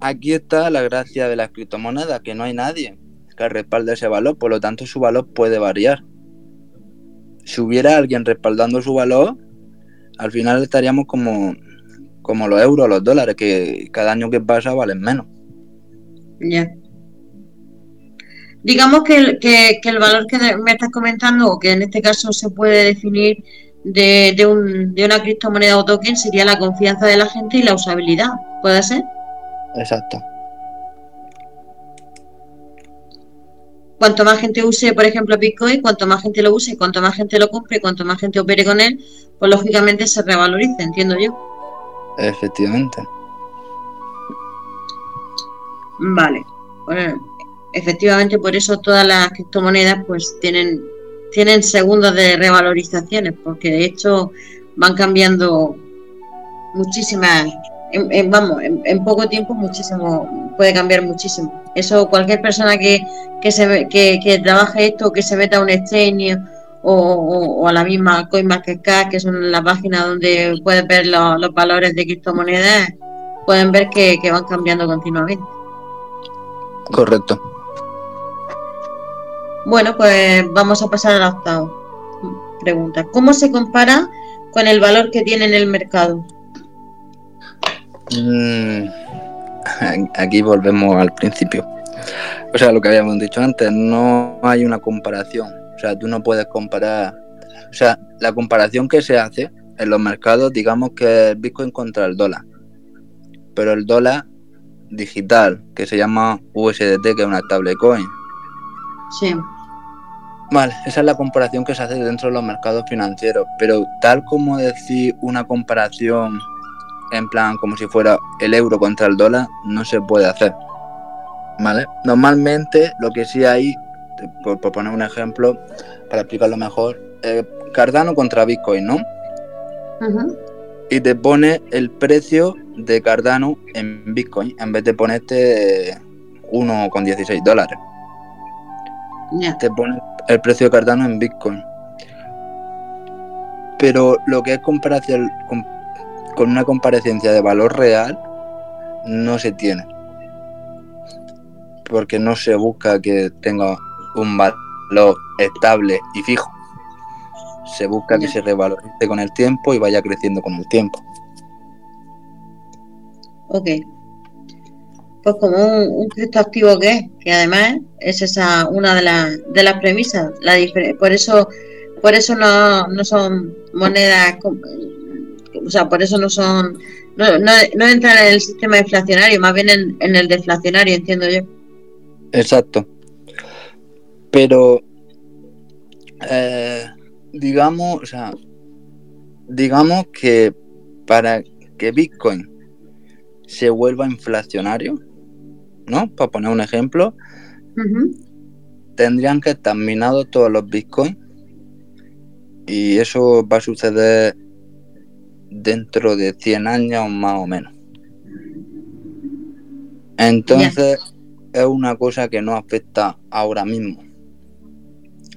Speaker 3: aquí está la gracia de las criptomonedas, que no hay nadie que respalde ese valor, por lo tanto su valor puede variar. Si hubiera alguien respaldando su valor, al final estaríamos como, como los euros, los dólares, que cada año que pasa valen menos.
Speaker 2: Ya. Digamos que el, que, el valor que me estás comentando, o que en este caso se puede definir de, de, un, de una criptomoneda o token, sería la confianza de la gente y la usabilidad. ¿Puede ser?
Speaker 3: Exacto.
Speaker 2: Cuanto más gente use, por ejemplo, Bitcoin, cuanto más gente lo use, cuanto más gente lo compre, cuanto más gente opere con él, pues lógicamente se revaloriza, entiendo yo.
Speaker 3: Efectivamente.
Speaker 2: Vale. efectivamente, por eso todas las criptomonedas pues tienen, tienen segundos de revalorizaciones, porque de hecho van cambiando muchísimas, en, vamos, en, poco tiempo muchísimo, puede cambiar muchísimo. Eso cualquier persona que, que, se, que, que trabaje esto, que se meta a un exchange o, a la misma CoinMarketCap, que son la página donde puedes ver los, valores de criptomonedas, pueden ver que van cambiando continuamente.
Speaker 3: Correcto.
Speaker 2: Bueno, pues vamos a pasar a la pregunta. ¿Cómo se compara con el valor que tiene en el mercado?
Speaker 3: Mm, aquí volvemos al principio. O sea, lo que habíamos dicho antes, no hay una comparación. O sea, tú no puedes comparar. O sea, la comparación que se hace en los mercados, digamos que es Bitcoin contra el dólar. Pero el dólar digital que se llama USDT, que es una stablecoin.
Speaker 2: Sí.
Speaker 3: Vale, esa es la comparación que se hace dentro de los mercados financieros, pero tal como decir una comparación en plan como si fuera el euro contra el dólar, no se puede hacer. ¿Vale? Normalmente lo que sí hay, por, poner un ejemplo, para explicarlo mejor, eh, Cardano contra Bitcoin, ¿no? Y te pone el precio de Cardano en Bitcoin en vez de ponerte 1,16 dólares. Te pone el precio de Cardano en Bitcoin. Pero lo que es comparación, con una comparecencia de valor real no se tiene. Porque no se busca que tenga un valor estable y fijo. Se busca que se revalorice con el tiempo y vaya creciendo con el tiempo.
Speaker 2: Ok. Pues como un, criptoactivo que es, que además es esa una de, de las premisas. La por eso, por eso no, no son monedas, o sea, por eso no son, no, no, entran en el sistema inflacionario, más bien en, el deflacionario, entiendo yo.
Speaker 3: Exacto. Pero, eh, digamos, o sea, digamos que para que Bitcoin se vuelva inflacionario, ¿no? Para poner un ejemplo, tendrían que estar minados todos los bitcoins y eso va a suceder dentro de 100 años más o menos. Entonces es una cosa que no afecta ahora mismo,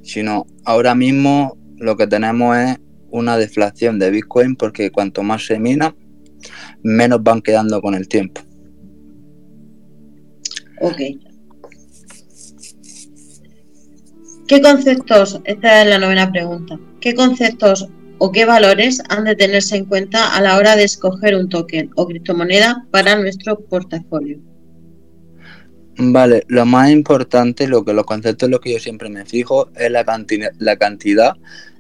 Speaker 3: sino ahora mismo lo que tenemos es una deflación de Bitcoin porque cuanto más se mina, menos van quedando con el tiempo.
Speaker 2: Ok. ¿Qué conceptos, esta es la novena pregunta, qué conceptos o qué valores han de tenerse en cuenta a la hora de escoger un token o criptomoneda para nuestro portafolio?
Speaker 3: Vale, lo más importante, lo que los conceptos, lo que yo siempre me fijo es la, cantidad, la cantidad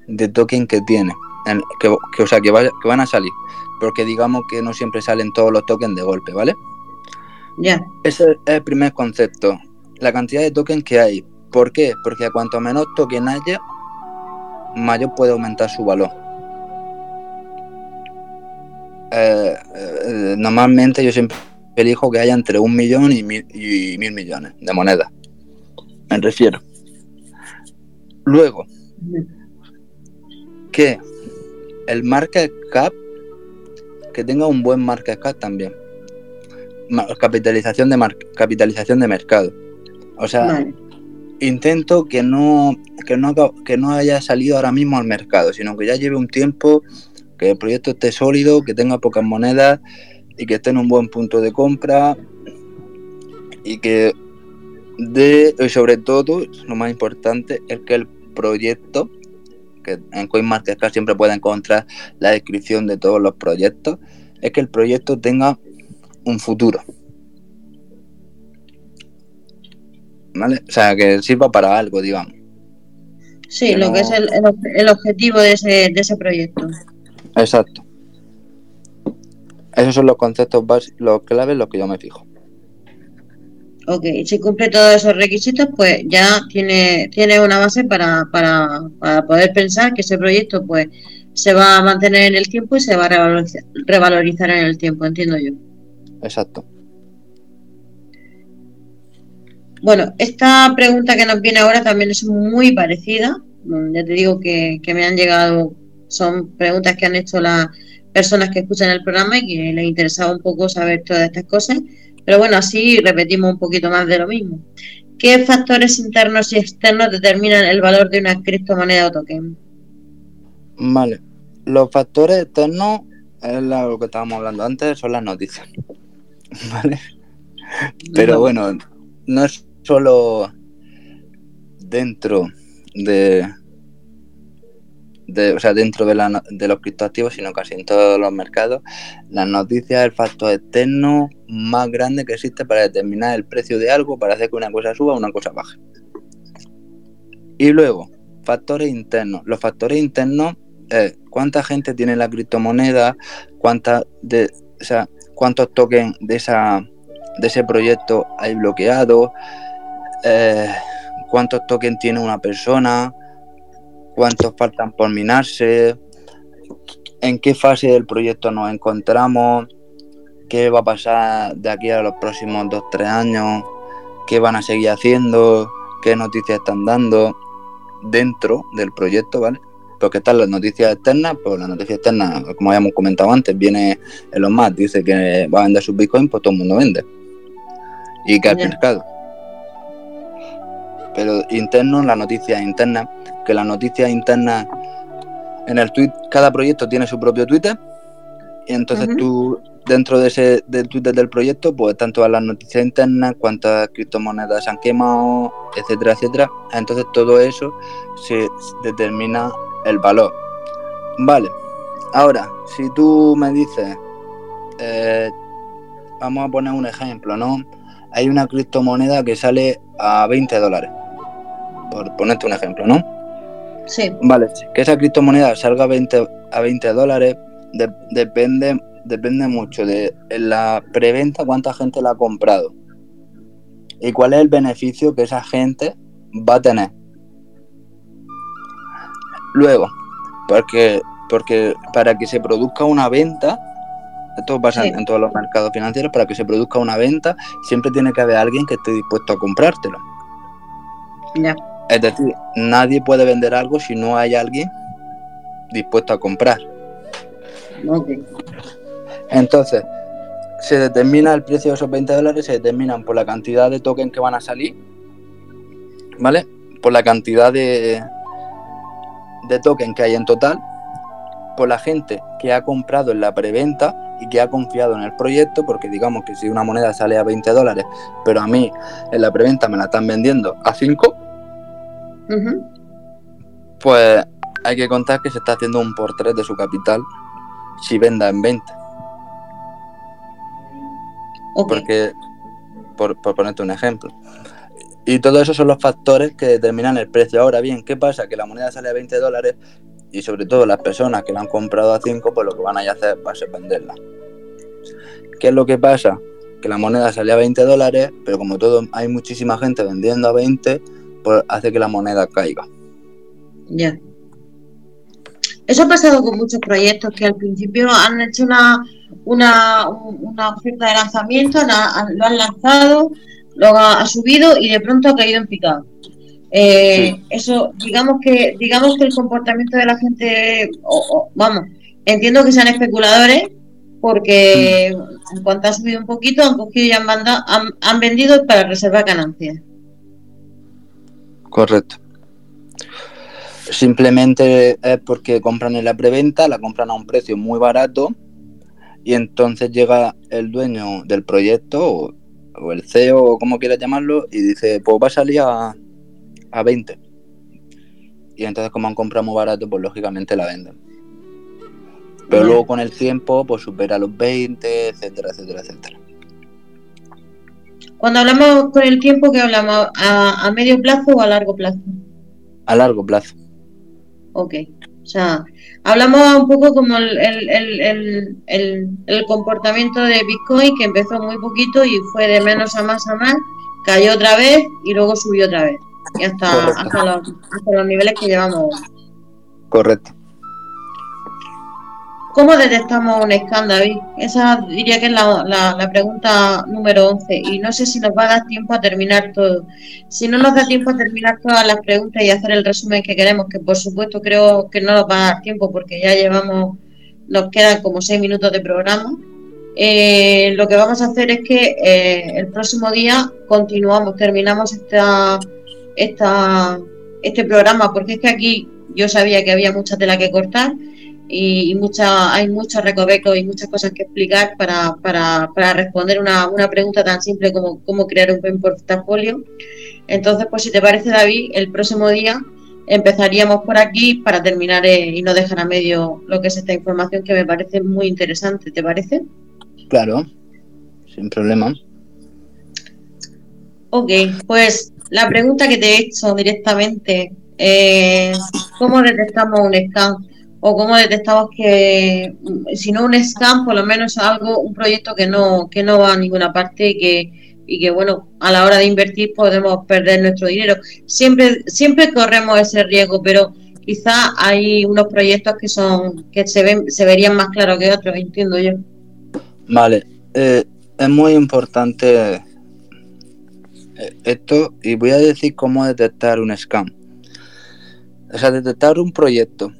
Speaker 3: de token que tiene, que, o sea, que, que van a salir, porque digamos que no siempre salen todos los tokens de golpe, ¿vale?
Speaker 2: Ya.
Speaker 3: Ese es el primer concepto. La cantidad de tokens que hay. ¿Por qué? Porque a cuanto menos token haya, mayor puede aumentar su valor. Eh, eh, normalmente yo siempre elijo que haya entre un millón y mil, y mil millones de monedas. Me refiero. Luego, que el market cap, que tenga un buen market cap también capitalización de capitalización de mercado. O sea, intento que no, que no que no haya salido ahora mismo al mercado, sino que ya lleve un tiempo, que el proyecto esté sólido, que tenga pocas monedas y que esté en un buen punto de compra y que de y sobre todo, lo más importante es que el proyecto que en CoinMarketCap siempre puede encontrar la descripción de todos los proyectos, es que el proyecto tenga un futuro. ¿Vale? O sea, que sirva para algo, digamos.
Speaker 2: Sí, lo que es el, el, objetivo de ese, de ese proyecto.
Speaker 3: Exacto. Esos son los conceptos básicos, los claves, los que yo me fijo.
Speaker 2: Ok, si cumple todos esos requisitos, pues ya tiene, tiene una base para, para, para poder pensar que ese proyecto pues se va a mantener en el tiempo y se va a revalorizar en el tiempo, entiendo yo.
Speaker 3: Exacto.
Speaker 2: Bueno, esta pregunta que nos viene ahora también es muy parecida. Mm, ya te digo que, me han llegado, son preguntas que han hecho las personas que escuchan el programa y que les interesaba un poco saber todas estas cosas. Pero bueno, así repetimos un poquito más de lo mismo. ¿Qué factores internos y externos determinan el valor de una criptomoneda o token?
Speaker 3: Vale, los factores externos es lo que estábamos hablando antes, son las noticias. ¿vale? Pero bueno, no es solo dentro de, de, o sea, dentro de, la, de los criptoactivos, sino casi en todos los mercados, las noticias es el factor externo más grande que existe para determinar el precio de algo, para hacer que una cosa suba o una cosa baje. Y luego, factores internos. Los factores internos es cuánta gente tiene la criptomoneda, cuánta de, o sea, cuántos tokens de, esa, de ese proyecto hay bloqueados, eh, cuántos tokens tiene una persona, cuántos faltan por minarse, en qué fase del proyecto nos encontramos, qué va a pasar de aquí a los próximos 2-3 años, qué van a seguir haciendo, qué noticias están dando dentro del proyecto, ¿vale? Porque están las noticias externas, pues las noticias externas, como habíamos comentado antes, viene los más dice que va a vender sus bitcoins, pues todo el mundo vende. Y cae el mercado. Pero interno, las noticias internas, que las noticias internas en el tweet, cada proyecto tiene su propio Twitter Y entonces tú, dentro de ese del Twitter del proyecto, pues tanto a las noticias internas, cuántas criptomonedas se han quemado, etcétera, etcétera. Entonces todo eso se determina el valor. Vale. Ahora, si tú me dices, eh, vamos a poner un ejemplo, ¿no? Hay una criptomoneda que sale a 20 dólares, por ponerte un ejemplo, ¿no?
Speaker 2: Sí.
Speaker 3: Vale, que esa criptomoneda salga a 20, a 20 dólares depende, depende mucho de la preventa, cuánta gente la ha comprado y cuál es el beneficio que esa gente va a tener. Luego, porque, porque para que se produzca una venta, esto pasa en todos los mercados financieros, para que se produzca una venta, siempre tiene que haber alguien que esté dispuesto a comprártelo. Es decir, nadie puede vender algo si no hay alguien dispuesto a comprar. Entonces, se determina el precio de esos 20 dólares, se determinan por la cantidad de tokens que van a salir, ¿vale? Por la cantidad de, de tokens que hay en total, por la gente que ha comprado en la preventa y que ha confiado en el proyecto, porque digamos que si una moneda sale a 20 dólares, pero a mí en la preventa me la están vendiendo a 5, pues hay que contar que se está haciendo un por 3 de su capital si venda en 20. Porque, por, ponerte un ejemplo. Y todo eso son los factores que determinan el precio. Ahora bien, ¿qué pasa? Que la moneda sale a 20 dólares y sobre todo las personas que la han comprado a 5, pues lo que van a hacer va a ser venderla. ¿Qué es lo que pasa? Que la moneda sale a 20 dólares, pero como todo hay muchísima gente vendiendo a 20, pues hace que la moneda caiga.
Speaker 2: Ya. Eso ha pasado con muchos proyectos que al principio han hecho una, una, oferta de lanzamiento, lo han lanzado, lo ha, subido y de pronto ha caído en picado. Eh, eso, digamos que, digamos que el comportamiento de la gente, vamos, entiendo que sean especuladores, porque en cuanto ha subido un poquito, han cogido y han, mandado, han, han vendido para reservar ganancias.
Speaker 3: Correcto. Simplemente es porque compran en la preventa, la compran a un precio muy barato y entonces llega el dueño del proyecto o, el CEO o como quieras llamarlo y dice, pues va a salir a, a 20. Y entonces como han comprado muy barato, pues lógicamente la venden. Pero luego con el tiempo, pues supera los 20, etcétera, etcétera, etcétera.
Speaker 2: Cuando hablamos con el tiempo, ¿qué hablamos? ¿A, a medio plazo o a largo plazo?
Speaker 3: A largo plazo.
Speaker 2: Ok. O sea, hablamos un poco como el, el, el, el, comportamiento de Bitcoin que empezó muy poquito y fue de menos a más a más, cayó otra vez y luego subió otra vez. Y hasta, hasta, los, hasta los niveles que llevamos.
Speaker 3: Correcto.
Speaker 2: ¿Cómo detectamos un David? Esa diría que es la, pregunta número 11 y no sé si nos va a dar tiempo a terminar todo. Si no nos da tiempo a terminar todas las preguntas y hacer el resumen que queremos, que por supuesto creo que no nos va a dar tiempo porque ya llevamos, nos quedan como seis minutos de programa, eh, lo que vamos a hacer es que eh, el próximo día continuamos, terminamos esta, esta, este programa porque es que aquí yo sabía que había mucha tela que cortar y, mucha, hay muchos recovecos y muchas cosas que explicar para, para, para responder una, una, pregunta tan simple como cómo crear un buen portafolio. Entonces, pues si te parece, David, el próximo día empezaríamos por aquí para terminar eh, y no dejar a medio lo que es esta información que me parece muy interesante. ¿Te parece?
Speaker 3: Claro, sin problema.
Speaker 2: Ok, pues la pregunta que te he hecho directamente es, ¿cómo detectamos un scam? O cómo detectamos que si no un scam, por lo menos algo, un proyecto que no, que no va a ninguna parte y que, y que bueno, a la hora de invertir podemos perder nuestro dinero. Siempre, siempre corremos ese riesgo, pero quizá hay unos proyectos que son, que se ven, se verían más claros que otros, entiendo yo.
Speaker 3: Vale, eh, es muy importante eh, esto y voy a decir cómo detectar un scam. O sea, detectar un proyecto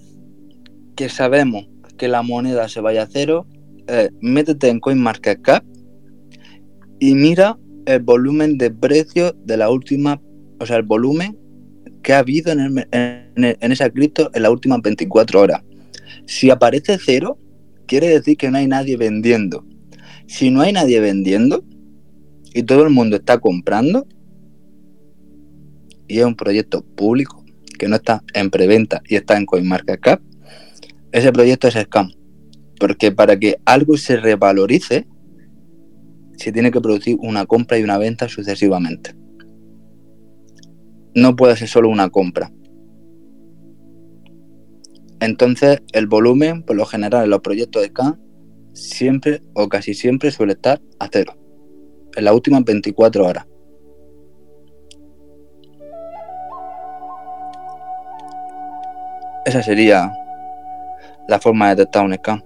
Speaker 3: que sabemos que la moneda se vaya a cero, eh, métete en CoinMarketCap y mira el volumen de precio de la última, o sea, el volumen que ha habido en, esa cripto en las últimas 24 horas. Si aparece cero, quiere decir que no hay nadie vendiendo. Si no hay nadie vendiendo y todo el mundo está comprando, y es un proyecto público que no está en preventa y está en CoinMarketCap, ese proyecto es scam. Porque para que algo se revalorice, se tiene que producir una compra y una venta sucesivamente. No puede ser solo una compra. Entonces, el volumen, por lo general, en los proyectos de scam, siempre o casi siempre suele estar a cero. En las últimas 24 horas. Esa sería la forma de detectar un scam.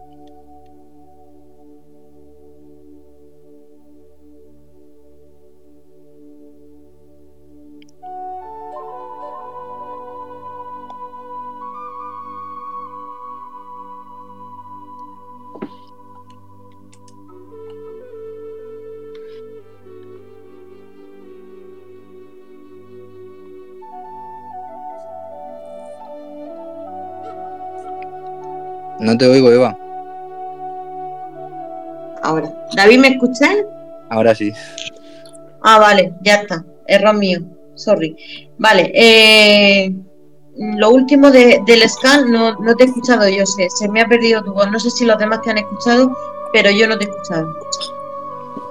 Speaker 3: No te oigo, Eva.
Speaker 2: Ahora. ¿David, me escuchas?
Speaker 3: Ahora sí.
Speaker 2: Ah, vale, ya está. Error mío. Sorry. Vale. Eh, lo último de, del scan no, no te he escuchado, yo sé. Se me ha perdido tu voz. No sé si los demás te han escuchado, pero yo no te he escuchado.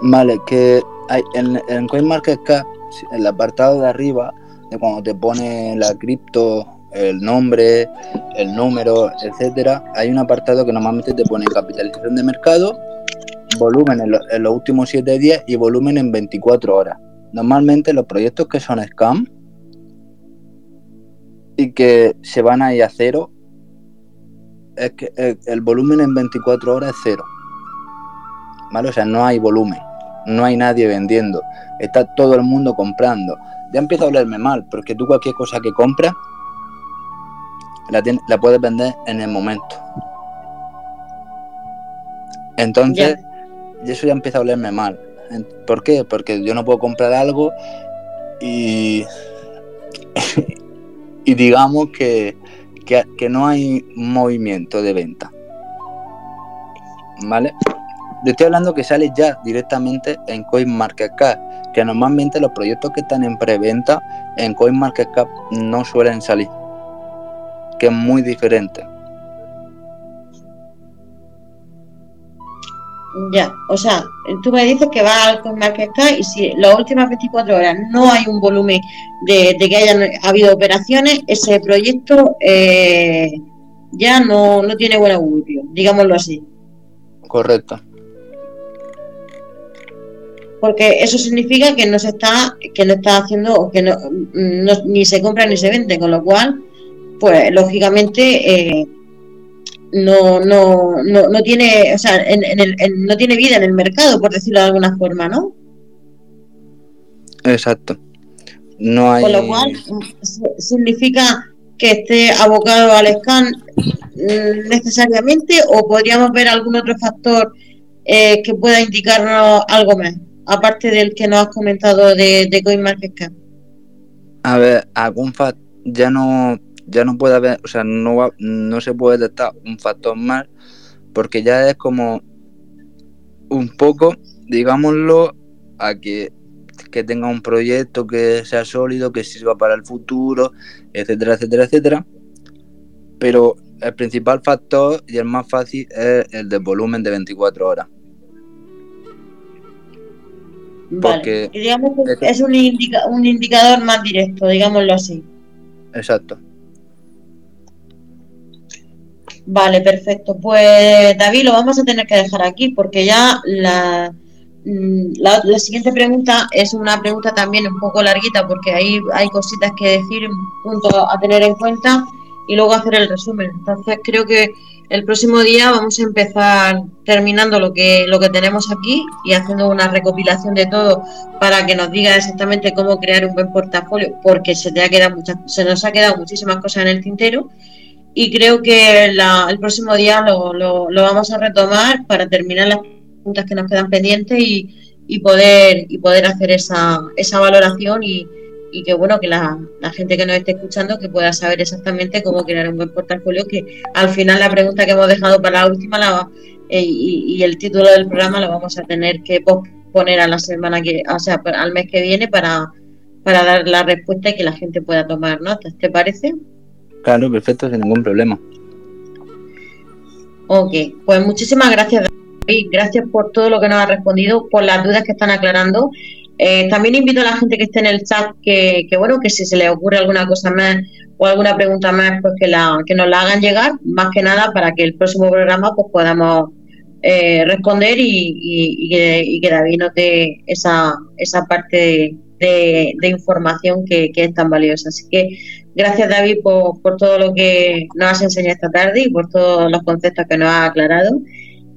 Speaker 3: Vale, que hay, en, en CoinMarketCap, en el apartado de arriba, de cuando te pone la cripto el nombre, el número, etcétera, hay un apartado que normalmente te pone capitalización de mercado, volumen en, los últimos 7 días y volumen en 24 horas. Normalmente los proyectos que son scam y que se van a ir a cero, es que el, volumen en 24 horas es cero. ¿Vale? O sea, no hay volumen, no hay nadie vendiendo, está todo el mundo comprando. Ya empieza a olerme mal, porque tú cualquier cosa que compras la, puedes vender en el momento. Entonces, y eso ya empieza a olerme mal. ¿Por qué? Porque yo no puedo comprar algo y, y digamos que, que, no hay movimiento de venta. ¿Vale? Yo estoy hablando que sale ya directamente en CoinMarketCap, que normalmente los proyectos que están en preventa en CoinMarketCap no suelen salir que es muy diferente.
Speaker 2: Ya, o sea, tú me dices que va al CoinMarketCap y si las últimas 24 horas no hay un volumen de, que hayan habido operaciones, ese proyecto eh, ya no, no tiene buen augurio, digámoslo así.
Speaker 3: Correcto.
Speaker 2: Porque eso significa que no se está, que no está haciendo, que no, ni se compra ni se vende, con lo cual pues lógicamente eh, no, no, no, no, tiene, o sea, en, el, no tiene vida en el mercado, por decirlo de alguna forma, ¿no?
Speaker 3: Exacto. No hay...
Speaker 2: Con lo cual significa que esté abocado al scan mm, necesariamente o podríamos ver algún otro factor eh, que pueda indicarnos algo más, aparte del que nos has comentado de, de CoinMarketCap.
Speaker 3: A ver, algún factor, ya no ya no puede haber, o sea, no, no se puede detectar un factor más porque ya es como un poco, digámoslo, a que, que tenga un proyecto que sea sólido, que sirva para el futuro, etcétera, etcétera, etcétera. Pero el principal factor y el más fácil es el del volumen de 24 horas.
Speaker 2: Porque digamos que es un, un indicador más directo, digámoslo así.
Speaker 3: Exacto.
Speaker 2: Vale, perfecto. Pues David, lo vamos a tener que dejar aquí porque ya mm, la, la, siguiente pregunta es una pregunta también un poco larguita porque ahí hay cositas que decir, puntos a tener en cuenta y luego hacer el resumen. Entonces creo que el próximo día vamos a empezar terminando lo que, lo que tenemos aquí y haciendo una recopilación de todo para que nos diga exactamente cómo crear un buen portafolio porque se, te ha quedado muchas, se nos ha quedado muchísimas cosas en el tintero y creo que el próximo día lo, lo, vamos a retomar para terminar las preguntas que nos quedan pendientes y, y poder y poder hacer esa, esa valoración y, y que bueno que la, la, gente que nos esté escuchando que pueda saber exactamente cómo crear un buen portafolio que al final la pregunta que hemos dejado para la última la, eh, y, el título del programa lo vamos a tener que poner a la semana que, o sea, al mes que viene para, para dar la respuesta y que la gente pueda tomar notas. ¿Te parece?
Speaker 3: Claro, perfecto, sin ningún problema.
Speaker 2: Ok, pues muchísimas gracias, David. Gracias por todo lo que nos ha respondido, por las dudas que están aclarando. Eh, también invito a la gente que esté en el chat que, que, bueno, que si se les ocurre alguna cosa más o alguna pregunta más, pues que, la, que nos la hagan llegar, más que nada para que el próximo programa pues podamos eh, responder y, que, David nos dé esa, esa parte de, información que, es tan valiosa. Así que gracias David por, por todo lo que nos has enseñado esta tarde y por todos los conceptos que nos has aclarado.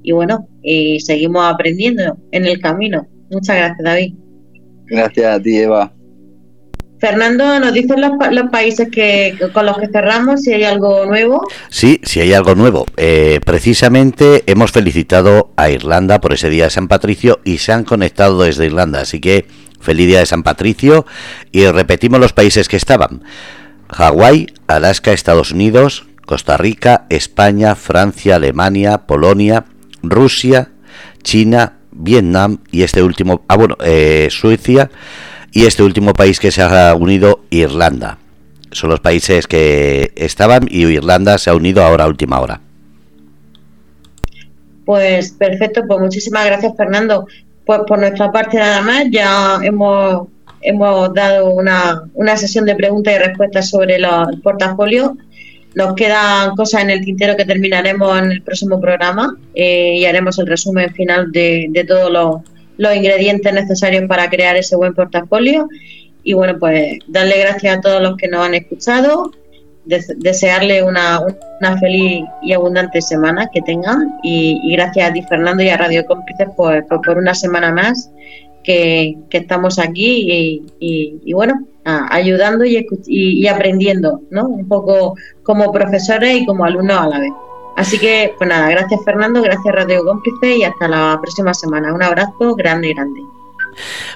Speaker 2: Y bueno, y seguimos aprendiendo en el camino. Muchas gracias David.
Speaker 3: Gracias a ti Eva.
Speaker 2: Fernando, ¿nos dicen los, países que, con los que cerramos si hay algo nuevo?
Speaker 1: Sí, si hay algo nuevo. Eh, precisamente hemos felicitado a Irlanda por ese día de San Patricio y se han conectado desde Irlanda. Así que feliz día de San Patricio y repetimos los países que estaban. Hawái, Alaska, Estados Unidos, Costa Rica, España, Francia, Alemania, Polonia, Rusia, China, Vietnam y este último, ah bueno, eh, Suecia y este último país que se ha unido, Irlanda. Son los países que estaban y Irlanda se ha unido ahora a última hora.
Speaker 2: Pues perfecto, pues muchísimas gracias Fernando. Pues por nuestra parte nada más, ya hemos, hemos dado una, una sesión de preguntas y respuestas sobre el portafolio. Nos quedan cosas en el tintero que terminaremos en el próximo programa eh, y haremos el resumen final de, de todos los los ingredientes necesarios para crear ese buen portafolio. Y bueno, pues darle gracias a todos los que nos han escuchado, desearle una, una, feliz y abundante semana que tengan y, gracias a ti Fernando y a Radio Cómplices pues, por, una semana más que, estamos aquí y, bueno, ayudando y, y, aprendiendo, ¿no? Un poco como profesores y como alumnos a la vez. Así que, pues nada, gracias Fernando, gracias Radio Cómplice y hasta la próxima semana. Un abrazo grande grande.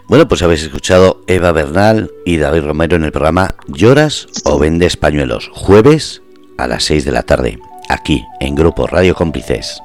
Speaker 1: Bueno, pues habéis escuchado Eva Bernal y David Romero en el programa Lloras o Vendes Pañuelos, jueves a las 6 de la tarde, aquí en Grupo Radio Cómplices.